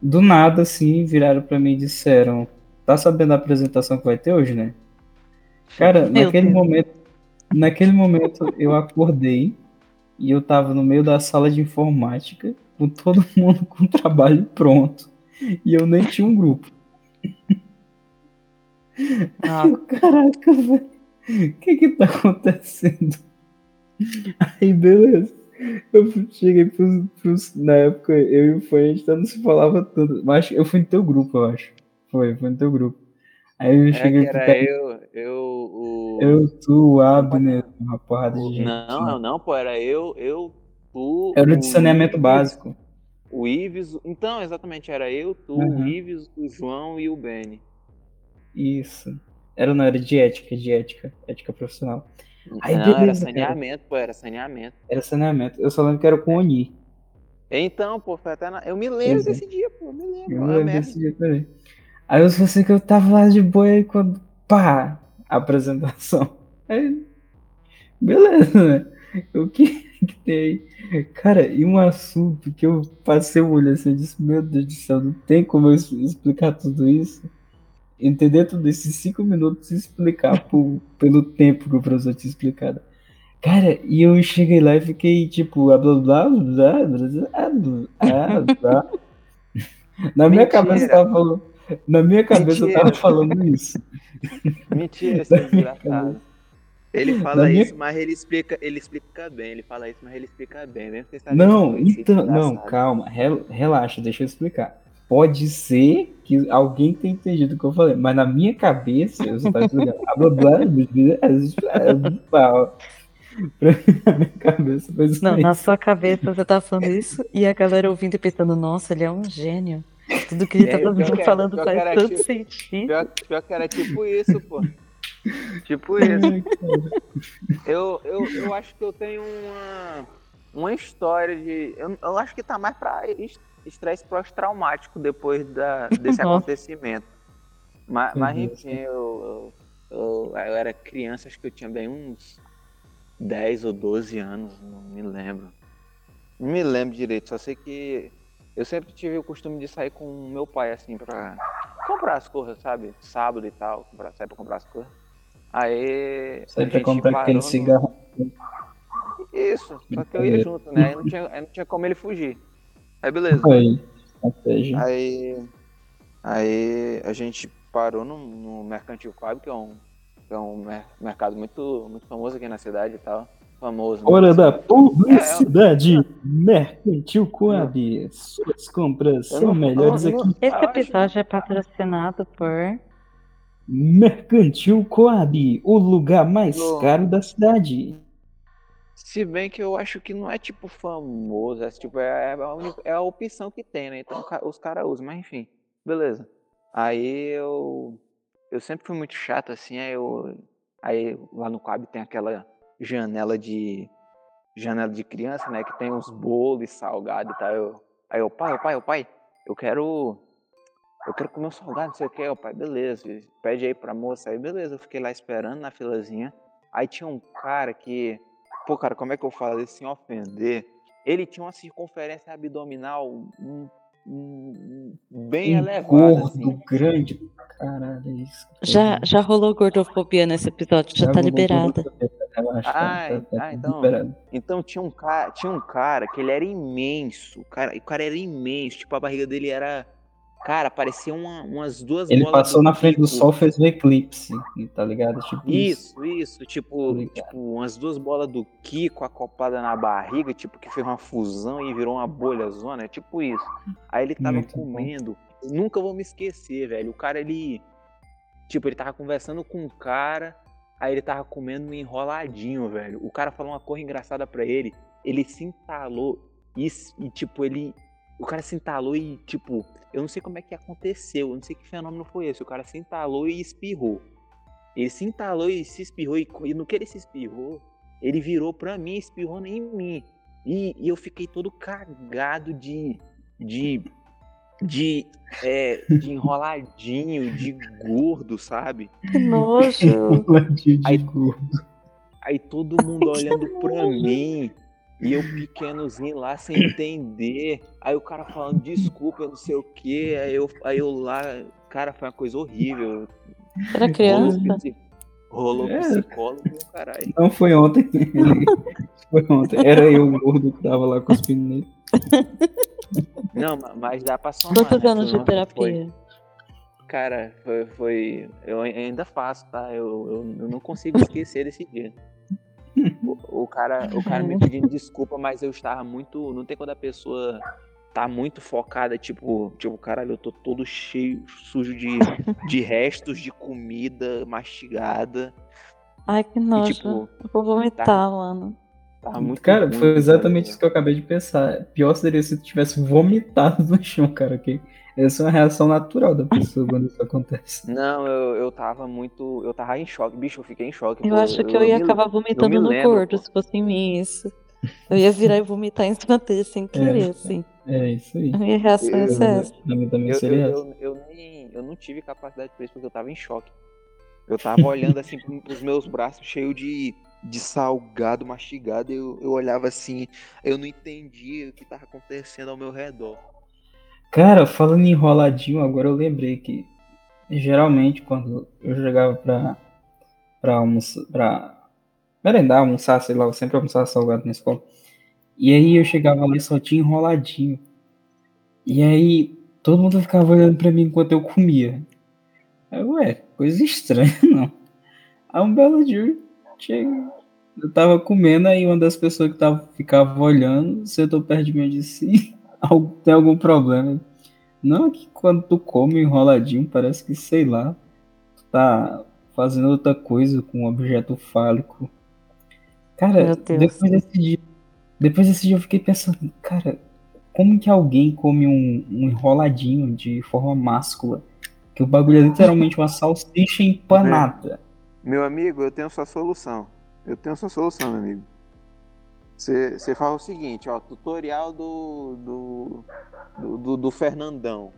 do nada assim viraram para mim e disseram: "Tá sabendo a apresentação que vai ter hoje, né?" Cara, Meu naquele Deus. momento, naquele momento eu acordei e eu tava no meio da sala de informática, com todo mundo com o trabalho pronto, e eu nem tinha um grupo. Ah. Caraca, velho. O que que tá acontecendo? Aí, beleza. Eu cheguei pros, pros, Na época, eu e o Fã, a gente não se falava tanto. Mas eu fui no teu grupo, eu acho. Foi, foi no teu grupo. Aí eu cheguei. É era eu, eu. Eu, tu, o Abner, uma porrada de gente. Não, não, não, pô, era eu, eu, tu. Era o de saneamento básico. O Ives. Então, exatamente, era eu, tu, uhum. o Ives, o João e o Benny. Isso. Era não, era de ética, de ética, ética profissional. Aí, não, beleza, era saneamento, cara. pô, era saneamento. Era saneamento. Eu só lembro que era com o Oni. Então, pô, foi até na... Eu me lembro Exato. desse dia, pô, eu me lembro. Eu me lembro desse dia também. Aí eu só sei que eu tava lá de boa aí quando, pá, apresentação. Aí, beleza, né? O que que tem aí? Cara, e um assunto que eu passei o olho assim, eu disse, meu Deus do céu, não tem como eu explicar tudo isso entender tudo esses cinco minutos e explicar por, pelo tempo que o professor tinha explicado. Cara, e eu cheguei lá e fiquei tipo, blá blá blá blá blá blá blá. Na minha cabeça tava falando. Na minha cabeça Mentira. eu tava falando isso. Mentira, esse desgraçado. Ele fala isso, mas ele explica, ele explica bem. Ele fala isso, mas ele explica bem. Não, então, não, calma, relaxa, deixa eu explicar. Pode ser que alguém tenha entendido o que eu falei, mas na minha cabeça, eu só estava explicando. na minha cabeça foi Não, na sua cabeça você tá falando isso e a galera ouvindo e pensando, nossa, ele é um gênio. Tudo que ele tá é, falando faz tanto tipo, sentido. Pior, pior que era tipo isso, pô. Tipo isso. eu, eu, eu acho que eu tenho uma, uma história de. Eu, eu acho que tá mais pra estresse pós-traumático depois da, desse acontecimento. Mas, mas enfim, eu, eu, eu, era criança, acho que eu tinha bem uns 10 ou 12 anos, não me lembro. Não me lembro direito, só sei que eu sempre tive o costume de sair com meu pai, assim, pra comprar as coisas, sabe? Sábado e tal, comprar, sair pra comprar as coisas. Aí. Sai pra comprar aquele no... cigarro. Isso, só que eu ia junto, né? Aí não tinha, aí não tinha como ele fugir. Aí beleza. Aí, aí, aí a gente parou no, no Mercantil Fábio, que é um, que é um mercado muito, muito famoso aqui na cidade e tal. Famoso. Né? Hora da publicidade! É, Mercantil Coab. Suas compras são melhores aqui. Esse episódio é patrocinado por Mercantil Coab, o lugar mais caro da cidade. Se bem que eu acho que não é tipo famoso, é tipo, é, é a, única- é a opção que tem, né? Então os caras usam, mas enfim, beleza. Aí eu. Eu sempre fui muito chato assim, aí eu. Aí lá no Coab tem aquela janela de. Janela de criança, né? Que tem uns bolos e salgado e tal. Eu, aí eu, pai, pai, pai, eu quero. Eu quero comer um salgado, não sei o que, o pai, beleza, pede aí pra moça, aí beleza, eu fiquei lá esperando na filazinha. Aí tinha um cara que, pô, cara, como é que eu falo isso sem ofender? Ele tinha uma circunferência abdominal um, um- um- bem um elevada, gordo assim. grande. Caralho, é isso. Já, já rolou gordofobia nesse episódio, já, tá vou liberada. Ai, tá, tá, tá ah, então-. Então tinha um cara, tinha um cara que ele era imenso, cara, o cara era imenso, tipo a barriga dele era, cara, parecia uma- umas duas Ele passou na frente do sol, fez o eclipse, tá ligado? Tipo Isso, isso, tipo, Obrigado. tipo, umas duas bolas do Kiko acopladas na barriga, tipo, que fez uma fusão e virou uma bolha zona, é tipo isso. Aí ele tava Muito bom. comendo, eu nunca vou me esquecer, velho. O cara, ele, tipo, ele tava conversando com um cara, aí ele tava comendo um enroladinho, velho. O cara falou uma coisa engraçada pra ele, ele se entalou e, e, tipo, ele, o cara se entalou e, tipo, eu não sei como é que aconteceu, eu não sei que fenômeno foi esse, o cara se entalou e espirrou. Ele se entalou e se espirrou, e, e no que ele se espirrou, ele virou pra mim, espirrou em mim. E, e eu fiquei todo cagado de. de. De. é, de enroladinho, de gordo, sabe? Que nojo. ladinho de Aí- gordo. Aí todo mundo olhando pra mim. E eu pequenozinho lá sem entender. Aí o cara falando desculpa, eu não sei o que. Aí eu, aí eu lá. Cara, foi uma coisa horrível. Era criança? Rolou, É. psicólogo e o caralho. Não foi ontem. foi ontem. Era eu o gordo que tava lá cuspindo nele. Não, ma- mas dá pra somar. Quantos né? anos de foi- terapia? Cara, foi, foi- Eu ainda faço, tá? Eu, eu, eu não consigo esquecer desse dia. O, o cara, o cara me pedindo desculpa, mas eu estava muito. Não tem quando a pessoa tá muito focada, tipo, tipo, caralho, eu tô todo cheio, sujo de, de restos de comida mastigada. Ai, que E, nojo. tipo, Eu vou vomitar, mano. Tava muito. Cara, ruim, foi exatamente isso que eu acabei de pensar. Pior seria se tu tivesse vomitado no chão, cara. Que essa é uma reação natural da pessoa quando isso acontece. Não, eu, eu tava muito. Eu tava em choque, bicho, eu fiquei em choque. Eu pô, acho que eu ia me- acabar vomitando no lembro, gordo, pô. se fosse em mim isso. Eu ia virar e vomitar em cima dele sem querer, assim. É isso aí. A minha reação ia Eu- ser essa. Também Eu, seria eu, eu, eu nem, eu não tive capacidade pra isso porque eu tava em choque. Eu tava olhando assim pro- pros meus braços cheios de, de salgado mastigado. Eu, eu olhava assim, eu não entendia o que tava acontecendo ao meu redor. Cara, falando em enroladinho, agora eu lembrei que geralmente quando eu chegava pra, pra almoçar, pra merendar, almoçar, sei lá, eu sempre almoçava salgado na escola. E aí eu chegava lá só tinha enroladinho. E aí todo mundo ficava olhando pra mim enquanto eu comia. Ué, coisa estranha, não. Aí um belo dia, chega, eu tava comendo, aí uma das pessoas que tava, ficava olhando, sentou perto de mim e disse, "Al- tem algum problema? Não, é que quando tu come enroladinho, parece que, sei lá, tu tá fazendo outra coisa com um objeto fálico. Cara, depois desse dia, depois desse dia eu fiquei pensando, cara, como que alguém come um, um enroladinho de forma máscula? Que o bagulho é literalmente uma salsicha empanada. Meu amigo, eu tenho sua solução. Eu tenho sua solução, meu amigo. Você faz o seguinte, ó, tutorial do do, do, do, do Fernandão.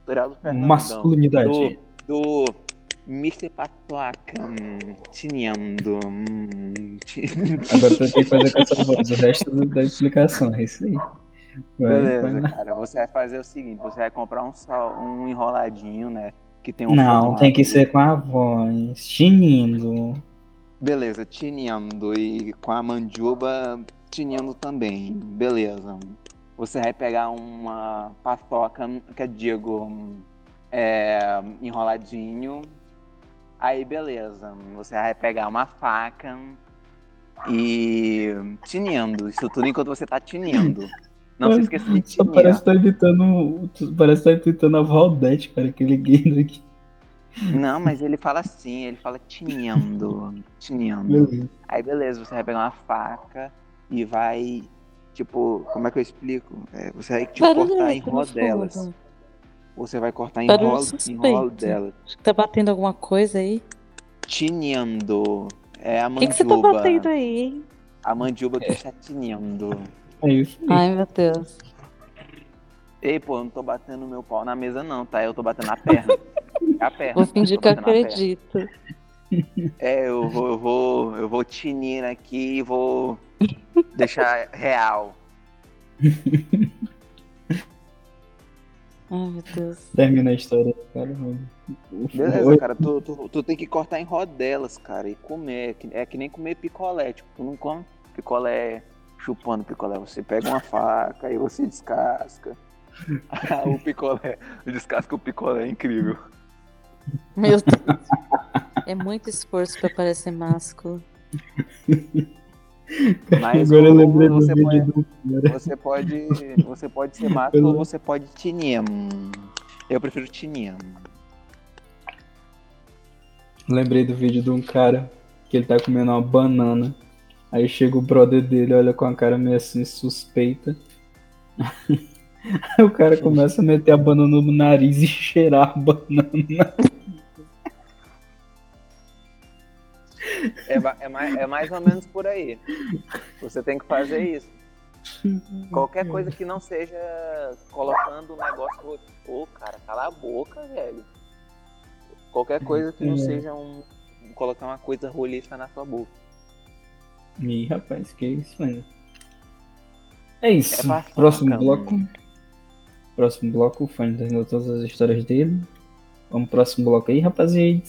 Tutorial do Fernandão. Masculinidade. do Mr. Patoaca, hum, tineando. hum, ti- Agora tu tem que fazer com essa voz, o resto da- explicação, é isso aí. Vai, Beleza, vai cara. Você vai fazer o seguinte: você vai comprar um, sal, um enroladinho, né? Que tem um Não, tem que ser com a voz. Tinindo. Beleza, tineando e com a mandiuba tineando também. Beleza. Você vai pegar uma paçoca, que eu digo, é, enroladinho. Aí, beleza. Você vai pegar uma faca e tineando. Isso tudo enquanto você tá tineando. Não se esqueça de Só tinear. parece que tá imitando. Parece que tá imitando a Valdete, cara, aquele gay daqui. Não, mas ele fala assim, ele fala tinhando, tinhando. Beleza. Aí beleza, você vai pegar uma faca e vai, tipo, como é que eu explico? É, você vai tipo, Barulho cortar em rodelas. fundo. Você vai cortar em, Barulho ro em. Acho que tá batendo alguma coisa aí. Tinhando. É a O que, que você tá batendo aí, hein? A mandiúba que está tinhando. É isso aí. Ai, meu Deus. Ei, pô, eu não tô batendo meu pau na mesa não, tá? Eu tô batendo na perna. A perna. Vou fingir que acredito. É, eu vou, eu vou, eu vou tinir aqui e vou deixar real. Ai, meu Deus. Termina a história, cara. mano. Beleza, cara, tu, tu, tu tem que cortar em rodelas, cara, e comer. É que, é que nem comer picolé, tipo, tu não come picolé chupando picolé. Você pega uma faca e você descasca. Ah, o picolé, descasca o picolé, é incrível. Meu Deus. É muito esforço pra parecer másculo. Mas Agora eu lembrei do você vídeo pode- do cara. Você pode, você pode ser mato ou você pode tinir. Hum, Eu prefiro tinir. Lembrei do vídeo de um cara que ele tá comendo uma banana. Aí chega o brother dele, olha com a cara meio assim suspeita. Aí o cara começa a meter a banana no nariz e cheirar a banana. É, é, mais, é mais ou menos por aí. Você tem que fazer isso. Qualquer coisa que não seja colocando um negócio. Ô, cara, cala a boca, velho. Qualquer coisa que não É. seja um. Colocar uma coisa roliça na sua boca. Ih, rapaz, que isso, mano. É isso. É bastante, Próximo bloco. Próximo bloco, o Fanny terminou todas as histórias dele. Vamos pro próximo bloco aí, rapaziada.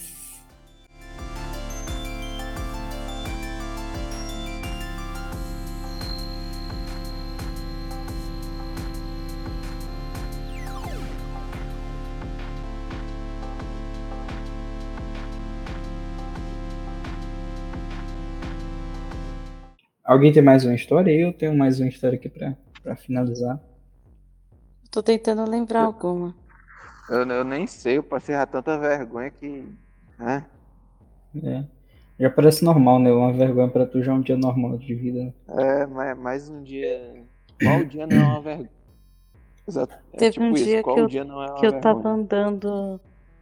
Alguém tem mais uma história? Eu tenho mais uma história aqui pra, pra finalizar. Tô tentando lembrar alguma. Eu, eu nem sei, eu passei já tanta vergonha que. né? É. Já parece normal, né? Uma vergonha pra tu já é um dia normal de vida. É, mas mais um dia. Qual dia não é uma vergonha? Exato. É Teve tipo um isso, dia qual que eu- dia não é uma Que eu tava andando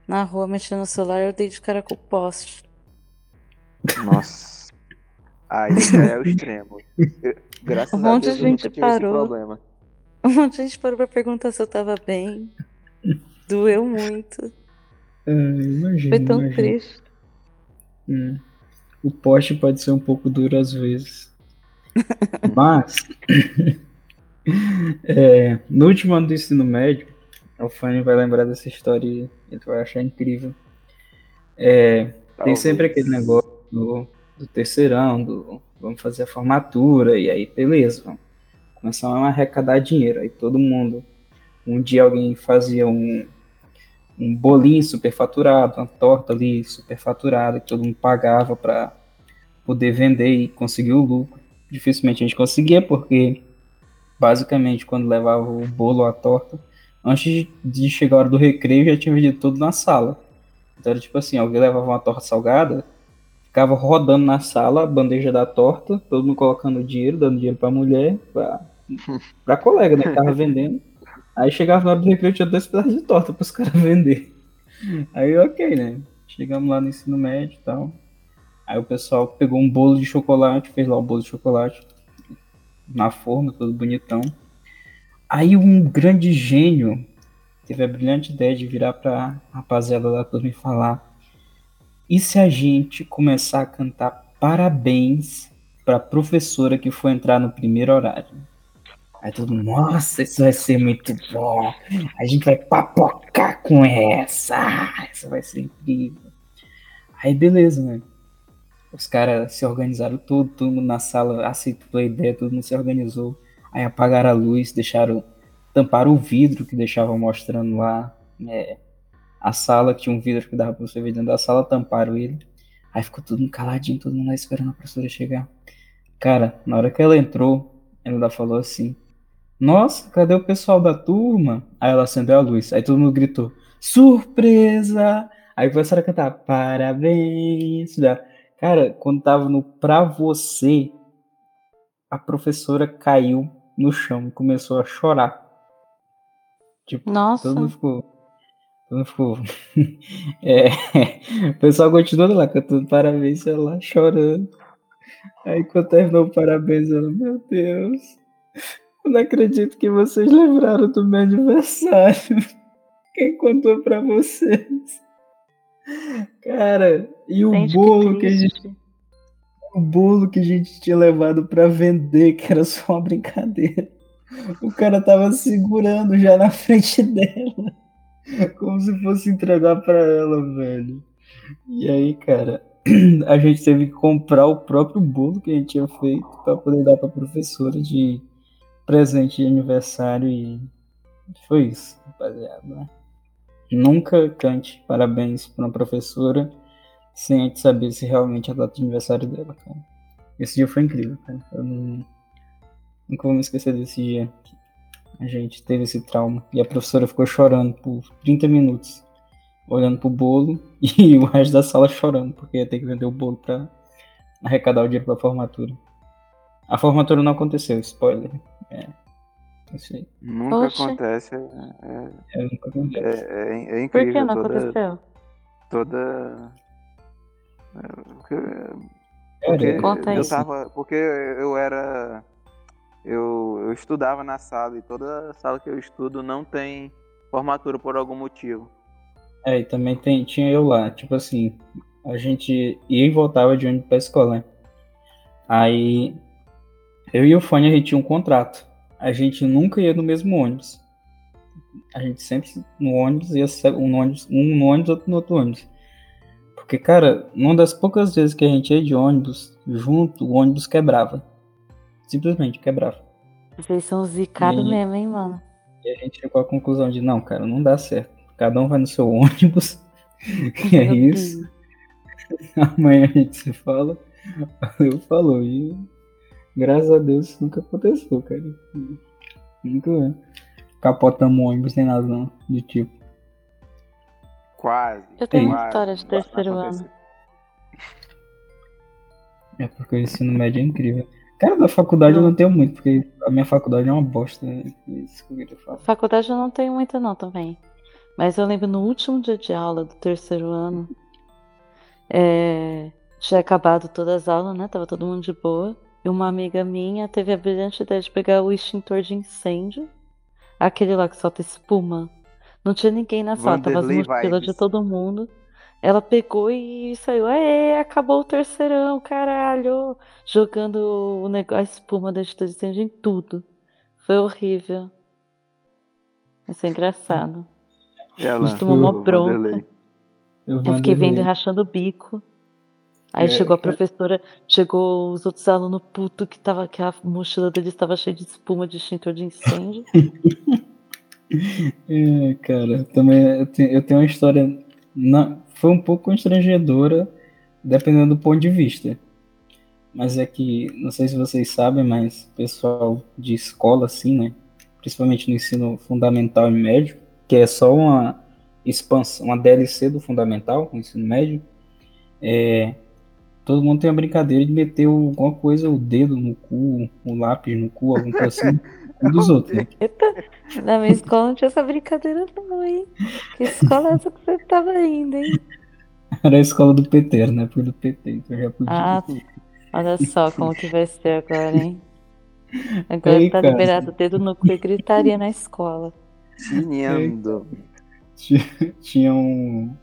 na rua mexendo no celular eu dei de cara com o poste. Nossa. Aí já é o extremo. Eu- Graças Um a monte Deus de eu nunca gente tive parou. problema. Um monte de gente parou pra perguntar se eu tava bem. Doeu muito. É, imagino, Foi tão imagino. triste. Hum. O poste pode ser um pouco duro às vezes. Mas, é, no último ano do ensino médio, o Fanny vai lembrar dessa história e ele vai achar incrível. É, tem sempre aquele negócio do, do terceirão, do vamos fazer a formatura, e aí beleza, vamos começar a arrecadar dinheiro. Aí todo mundo, um dia alguém fazia um, um bolinho superfaturado, uma torta ali superfaturada, que todo mundo pagava para poder vender e conseguir o lucro. Dificilmente a gente conseguia, porque basicamente quando levava o bolo ou a torta, antes de chegar a hora do recreio já tinha vendido tudo na sala. Então era tipo assim, alguém levava uma torta salgada, ficava rodando na sala a bandeja da torta, todo mundo colocando dinheiro, dando dinheiro pra mulher, pra, pra colega, né, que tava vendendo. Aí chegava na hora do recreio, tinha dois pedaços de torta pros caras vender. Aí ok, né? Chegamos lá no ensino médio e tal. Aí o pessoal pegou um bolo de chocolate, fez lá o bolo de chocolate na forma, todo bonitão. Aí um grande gênio teve a brilhante ideia de virar pra rapaziada da turma e falar: e se a gente começar a cantar parabéns pra professora que foi entrar no primeiro horário? Aí todo mundo, nossa, isso vai ser muito bom. A gente vai papocar com essa. Isso vai ser incrível. Aí beleza, né? Os caras se organizaram tudo, todo mundo na sala aceitou a ideia, todo mundo se organizou. Aí apagaram a luz, deixaram, tamparam o vidro que deixava mostrando lá é, a sala, que tinha um vidro que dava pra você ver dentro da sala, tamparam ele. Aí ficou todo mundo caladinho, todo mundo lá esperando a professora chegar. Cara, na hora que ela entrou, ela falou assim: Nossa, cadê o pessoal da turma? Aí ela acendeu a luz, aí todo mundo gritou: Surpresa! Aí começaram a cantar parabéns. Cara, quando tava no pra você, a professora caiu no chão e começou a chorar. Tipo, Nossa. todo mundo ficou. Ficou. é, o pessoal continuando lá cantando parabéns, ela lá chorando. Aí quando terminou o parabéns, ela, meu Deus, eu não acredito que vocês lembraram do meu aniversário. Quem contou pra vocês? Cara, e o bolo que, que a gente. O bolo que a gente tinha levado pra vender, que era só uma brincadeira. O cara tava segurando já na frente dela. Como se fosse entregar pra ela, velho. E aí, cara, a gente teve que comprar o próprio bolo que a gente tinha feito pra poder dar pra professora de presente de aniversário e foi isso, rapaziada. Né? Nunca cante parabéns para uma professora sem a gente saber se realmente é a data de aniversário dela, cara. Esse dia foi incrível, cara. Eu não, nunca vou me esquecer desse dia. A gente teve esse trauma. E a professora ficou chorando por 30 minutos, olhando pro bolo, e o resto da sala chorando, porque ia ter que vender o bolo pra arrecadar o dinheiro pra formatura. A formatura não aconteceu, spoiler. É. Isso aí. Nunca Oxe. acontece. É, é, É, nunca acontece. é, é Por incrível. que não toda, aconteceu? toda. é, Porque, porque eu tava. Porque eu era. Eu, eu estudava na sala e toda sala que eu estudo não tem formatura por algum motivo. É, e também tem, tinha eu lá, tipo assim, a gente ia e voltava de ônibus pra escola, né? Aí eu e o Fone a gente tinha um contrato. A gente nunca ia no mesmo ônibus. A gente sempre no ônibus ia um no ônibus, um no ônibus, outro no outro ônibus. Porque, cara, uma das poucas vezes que a gente ia de ônibus junto, o ônibus quebrava. Simplesmente quebrava. Vocês são zicados mesmo, hein, mano? E a gente chegou à conclusão de, não, cara, não dá certo. Cada um vai no seu ônibus. E é isso. Amanhã a gente se fala. Eu falou. E graças a Deus isso nunca aconteceu, cara. Nunca capotamos o ônibus nem nada não. De tipo. Quase. Eu tenho uma quase, história de terceiro ano. É porque o ensino médio é incrível. Cara, da faculdade eu não tenho muito, porque a minha faculdade é uma bosta. Né? Isso que eu. Faculdade eu não tenho muita não também. Mas eu lembro no último dia de aula do terceiro ano, é, tinha acabado todas as aulas, né? Tava todo mundo de boa. E uma amiga minha teve a brilhante ideia de pegar o extintor de incêndio, aquele lá que solta espuma. Não tinha ninguém na sala, tava as mochilas de todo mundo. Ela pegou e saiu, aê, acabou o terceirão, caralho! Jogando o negócio, a espuma da extintor de incêndio em tudo. Foi horrível. Isso é engraçado. Ela, gente tomou uma o bronca. Eu, Eu fiquei vendo e rachando o bico. Aí É, chegou a cara. professora, chegou os outros alunos puto que tava que a mochila deles estava cheia de espuma de extintor de incêndio. É, cara, também eu tenho, eu tenho uma história. Não, foi um pouco constrangedora, dependendo do ponto de vista. Mas é que, não sei se vocês sabem, mas pessoal de escola, assim, né? Principalmente no ensino fundamental e médio, que é só uma expansão, uma DLC do fundamental, o ensino médio, é, todo mundo tem a brincadeira de meter alguma coisa, o dedo no cu, o lápis no cu, alguma coisa assim, um dos outros, né? Na minha escola não tinha essa brincadeira não, hein? Que escola é essa que você tava indo, hein? Era a escola do PT, né? Foi do PT, então já podia. Ah, olha só como que vai ser agora, hein? Agora Aí, tá cara. liberado o dedo no cu e gritaria na escola. Cineando. Tinha- Tinha um,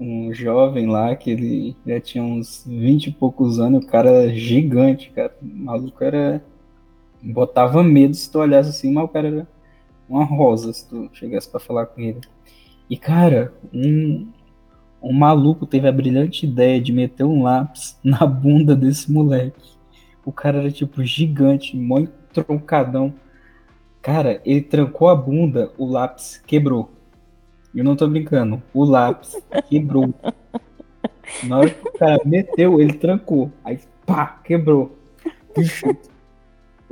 um jovem lá que ele já tinha uns 20 e poucos anos, o cara era gigante, cara. O maluco era. Botava medo se tu olhasse assim, mas o cara era uma rosa se tu chegasse pra falar com ele. E, cara, um, um maluco teve a brilhante ideia de meter um lápis na bunda desse moleque. O cara era tipo gigante, mó troncadão. Cara, ele trancou a bunda, o lápis quebrou. Eu não tô brincando. O lápis quebrou. Na hora que o cara meteu, ele trancou. Aí, pá, quebrou. Bicho,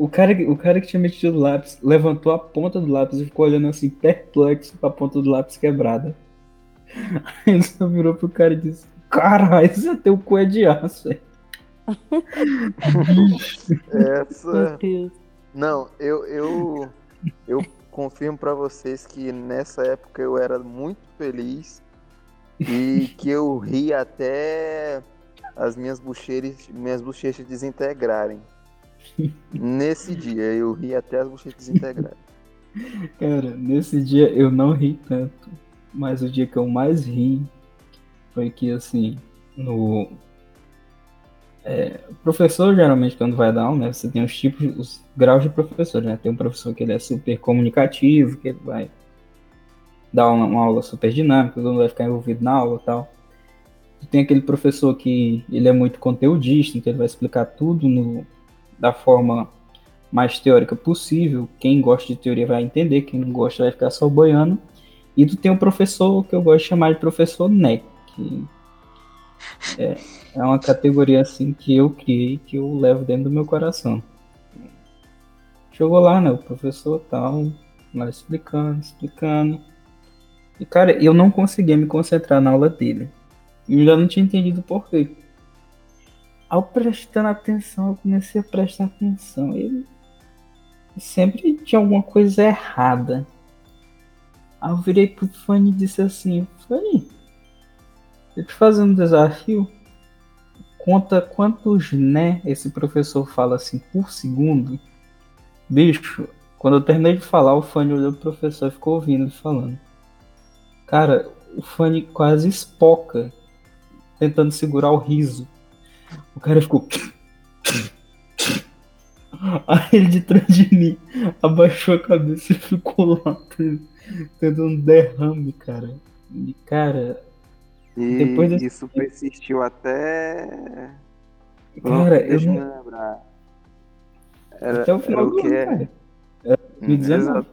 O cara, que- o cara que tinha metido o lápis levantou a ponta do lápis e ficou olhando assim, perplexo pra ponta do lápis quebrada. Ele só virou pro cara e disse: Caralho, você tem o cu é de aço, velho. Essa. Não, eu, eu, eu confirmo para vocês que nessa época eu era muito feliz e que eu ri até as minhas bochechas, minhas bochechas desintegrarem. Nesse dia eu ri até as bochechas desintegrarem. Cara, nesse dia eu não ri tanto, mas o dia que eu mais ri foi que assim, no é, professor, geralmente, quando vai dar aula, né, você tem os tipos, os graus de professor, né? Tem um professor que ele é super comunicativo, que ele vai dar uma, uma aula super dinâmica, todo mundo vai ficar envolvido na aula e tal. Tem aquele professor que ele é muito conteudista, então ele vai explicar tudo no, da forma mais teórica possível. Quem gosta de teoria vai entender, quem não gosta vai ficar só boiando. E tu tem um professor que eu gosto de chamar de professor NEC, que é, é uma categoria assim que eu criei, que eu levo dentro do meu coração. Chegou lá, né? O professor tal, lá explicando, explicando. E, cara, eu não conseguia me concentrar na aula dele. Eu já não tinha entendido por quê. Ao prestando atenção, eu comecei a prestar atenção. Ele sempre tinha alguma coisa errada. Aí eu virei pro Fanny e disse assim, Fanny, eu te fazendo um desafio. Conta quantos né esse professor fala assim por segundo. Bicho, quando eu terminei de falar, o Fanny olhou pro professor e ficou ouvindo ele falando. Cara, o Fanny quase espoca, tentando segurar o riso. O cara ficou. Aí ele de trás de mim abaixou a cabeça e ficou lá, tendo um derrame, cara. E, cara, e Depois desse... isso persistiu até. Cara, Deixa eu não lembrar. Era, até o final do ano, é. Era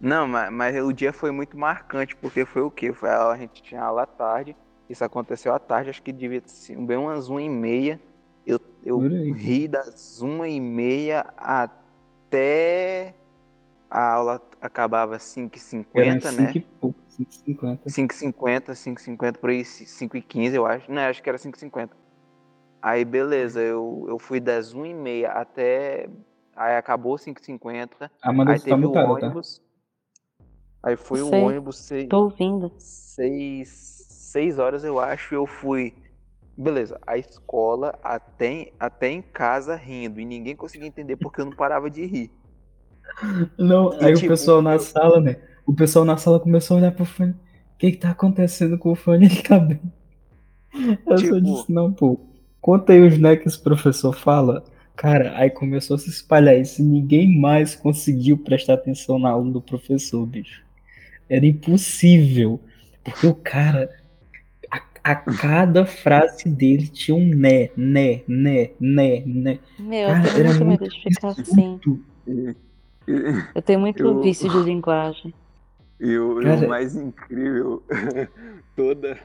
Não, mas, mas o dia foi muito marcante, porque foi o quê? Foi a, a gente tinha aula à tarde, isso aconteceu à tarde, acho que devia ser bem umas uma e meia. Eu, eu ri das uma e meia até a aula acabava 5h50, né? 5 e pouco. 5,50. 5,50, 5,50 por aí, 5,15 eu acho. Não, acho que era 5,50. Aí beleza, eu, eu fui das 1h30 até. Aí acabou 5,50. Amanda aí teve tá mutado, o tá? ônibus. Tá? Aí foi Sei. o ônibus. Seis, Tô ouvindo. 6, 6 horas eu acho. Eu fui. Beleza, a escola até, até em casa rindo. E ninguém conseguia entender porque eu não parava de rir. Não, e, aí tipo, o pessoal na eu... sala, né? O pessoal na sala começou a olhar pro fone. O que que tá acontecendo com o fone? Ele tá bem. Eu tipo... só disse, não, pô. Conta aí os né que esse professor fala. Cara, aí começou a se espalhar isso e ninguém mais conseguiu prestar atenção na aula do professor, bicho. Era impossível. Porque o cara, a, a cada frase dele tinha um né, né, né, né, né. Meu, cara, eu tenho muito medo de ficar assim. Eu tenho muito eu... vício de linguagem. E o, Cara... o mais incrível, toda.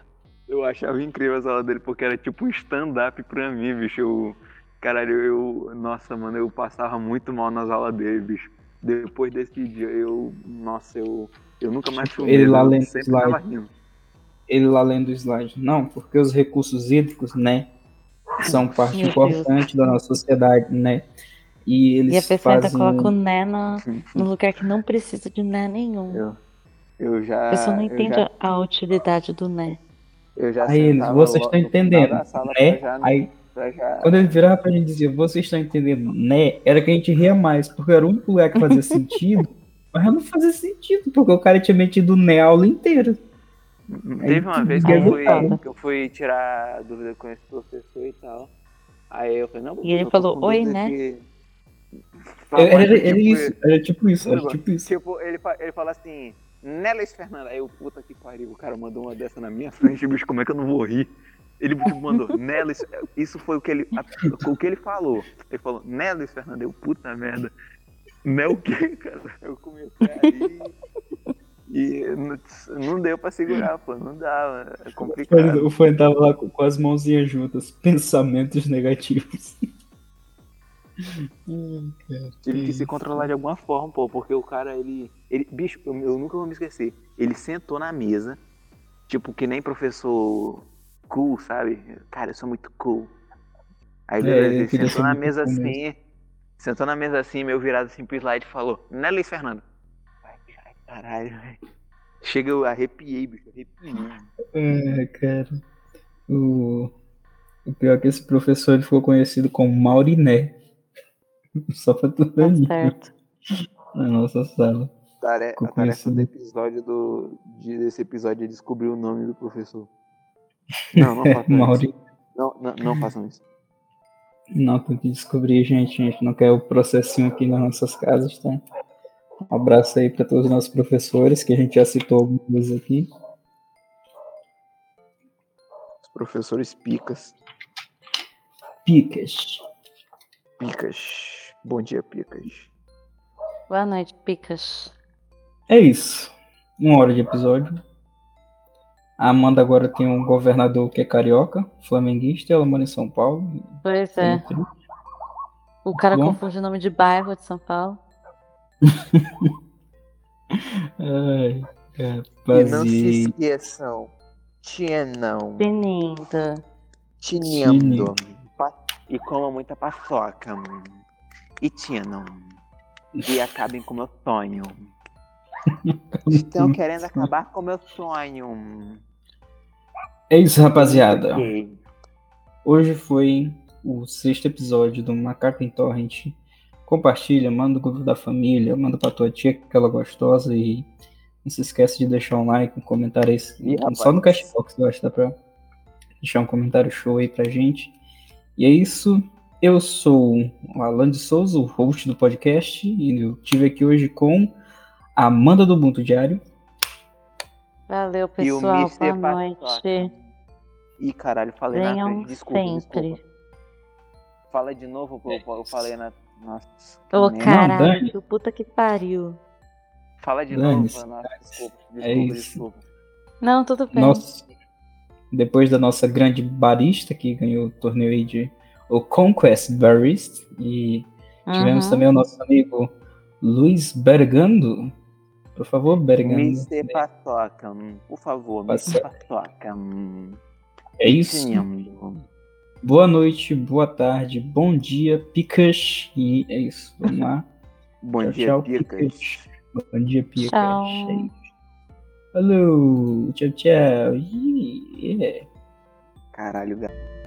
Eu achava incrível as aulas dele, porque era tipo um stand-up pra mim, bicho. Eu, caralho, eu. Nossa, mano, eu passava muito mal nas aulas dele, bicho. Depois desse dia, eu. Nossa, eu. Eu nunca mais fui Ele lá lendo slide. Ele lá lendo o slide. Não, porque os recursos hídricos, né? São parte Meu importante Deus. da nossa sociedade, né? E eles e a pessoa fazem... ainda coloca o né no, no lugar que não precisa de né nenhum. Eu, eu já. A pessoa não entende já... a utilidade do né. Eu já aí eles, vocês estão entendendo, né? Já, aí, já... quando ele virava pra gente dizer, vocês estão entendendo, né? Era que a gente ria mais, porque era um lugar que fazia sentido, mas não fazia sentido, porque o cara tinha metido né a aula inteira. Teve uma vez que eu, fui, que eu fui tirar dúvida com esse professor e tal. Aí eu falei, não, E ele falou, oi, né? Que... Era, era, era, tipo, isso, era tipo isso, era tipo isso. Tipo, ele, ele fala assim, Nelis Fernanda. Aí eu, puta que pariu, o cara mandou uma dessa na minha frente, bicho, como é que eu não vou rir? Ele mandou, Nelis, isso foi o que ele, o que ele falou. Ele falou, Nelis Fernanda, eu, puta merda. Né o quê, cara? Eu comecei a rir. E não, deu pra segurar, pô, não dá, é complicado. O Fã tava lá com, com as mãozinhas juntas, pensamentos negativos. Hum, Tive que se controlar de alguma forma, pô, porque o cara, ele. ele bicho, eu, eu, nunca vou me esquecer. Ele sentou na mesa, Tipo, que nem professor cool, sabe? Cara, eu sou muito cool. Aí beleza, é, ele sentou na mesa assim, mesmo. sentou na mesa assim, meu virado assim pro slide e falou, né, Luiz Fernando? Caralho, velho. Chega, eu arrepiei, bicho, arrepiei. É, cara. O... o pior é que esse professor ele ficou conhecido como Mauriné. Só pra tu ver. Tá certo. Na nossa sala. Tare a tarefa do episódio do, de, desse episódio é descobrir o nome do professor. Não, não façam Mauri... isso. Não, não, não façam isso. Não, tem que descobrir, gente. A gente não quer o processinho aqui nas nossas casas, tá? Um abraço aí para todos os nossos professores, que a gente já citou algumas vezes aqui. Os professores picas. Picas. Picas. Bom dia, Picas. Boa noite, Picas. É isso. Uma hora de episódio. A Amanda agora tem um governador que é carioca, flamenguista, e ela mora em São Paulo. Pois é. O cara Bom. confunde o nome de bairro de São Paulo. Ai, e não se esqueçam. Tienão. Tenindo. Tinindo. E coma muita paçoca. E tienão. E acabem com meu sonho. Estão querendo acabar com meu sonho. É isso, rapaziada. Hoje foi o sexto episódio do Macaco em Torrent. Compartilha, manda no grupo da família, manda pra tua tia, aquela gostosa, e não se esquece de deixar um like, um comentário aí. E, só no Cashbox, eu acho, dá pra deixar um comentário show aí pra gente. E é isso. Eu sou o Alan de Souza, o host do podcast, e eu estive aqui hoje com a Amanda do Ubuntu Diário. Valeu, pessoal. Boa noite. Ih, caralho, falei Venham na frente. Desculpa, sempre. desculpa. Fala de novo, pô, eu falei na. Nossa. Ô, oh, caralho, Não, puta que pariu. Fala de novo, nossa, desculpa, desculpa, é desculpa. Não, tudo bem. Nossa, depois da nossa grande barista que ganhou o torneio aí de o Conquest Barista e tivemos uhum. também o nosso amigo Luiz Bergando. Por favor, Bergando. Mr. Patoca, por favor, Mr. Patoca. É isso. Boa noite, boa tarde, bom dia, Picas. E é isso. Vamos lá. bom tchau, dia, tchau, Picas. Picas. Bom dia, Picas. Tchau. É Falou. Tchau, tchau. Yeah. Caralho, gato.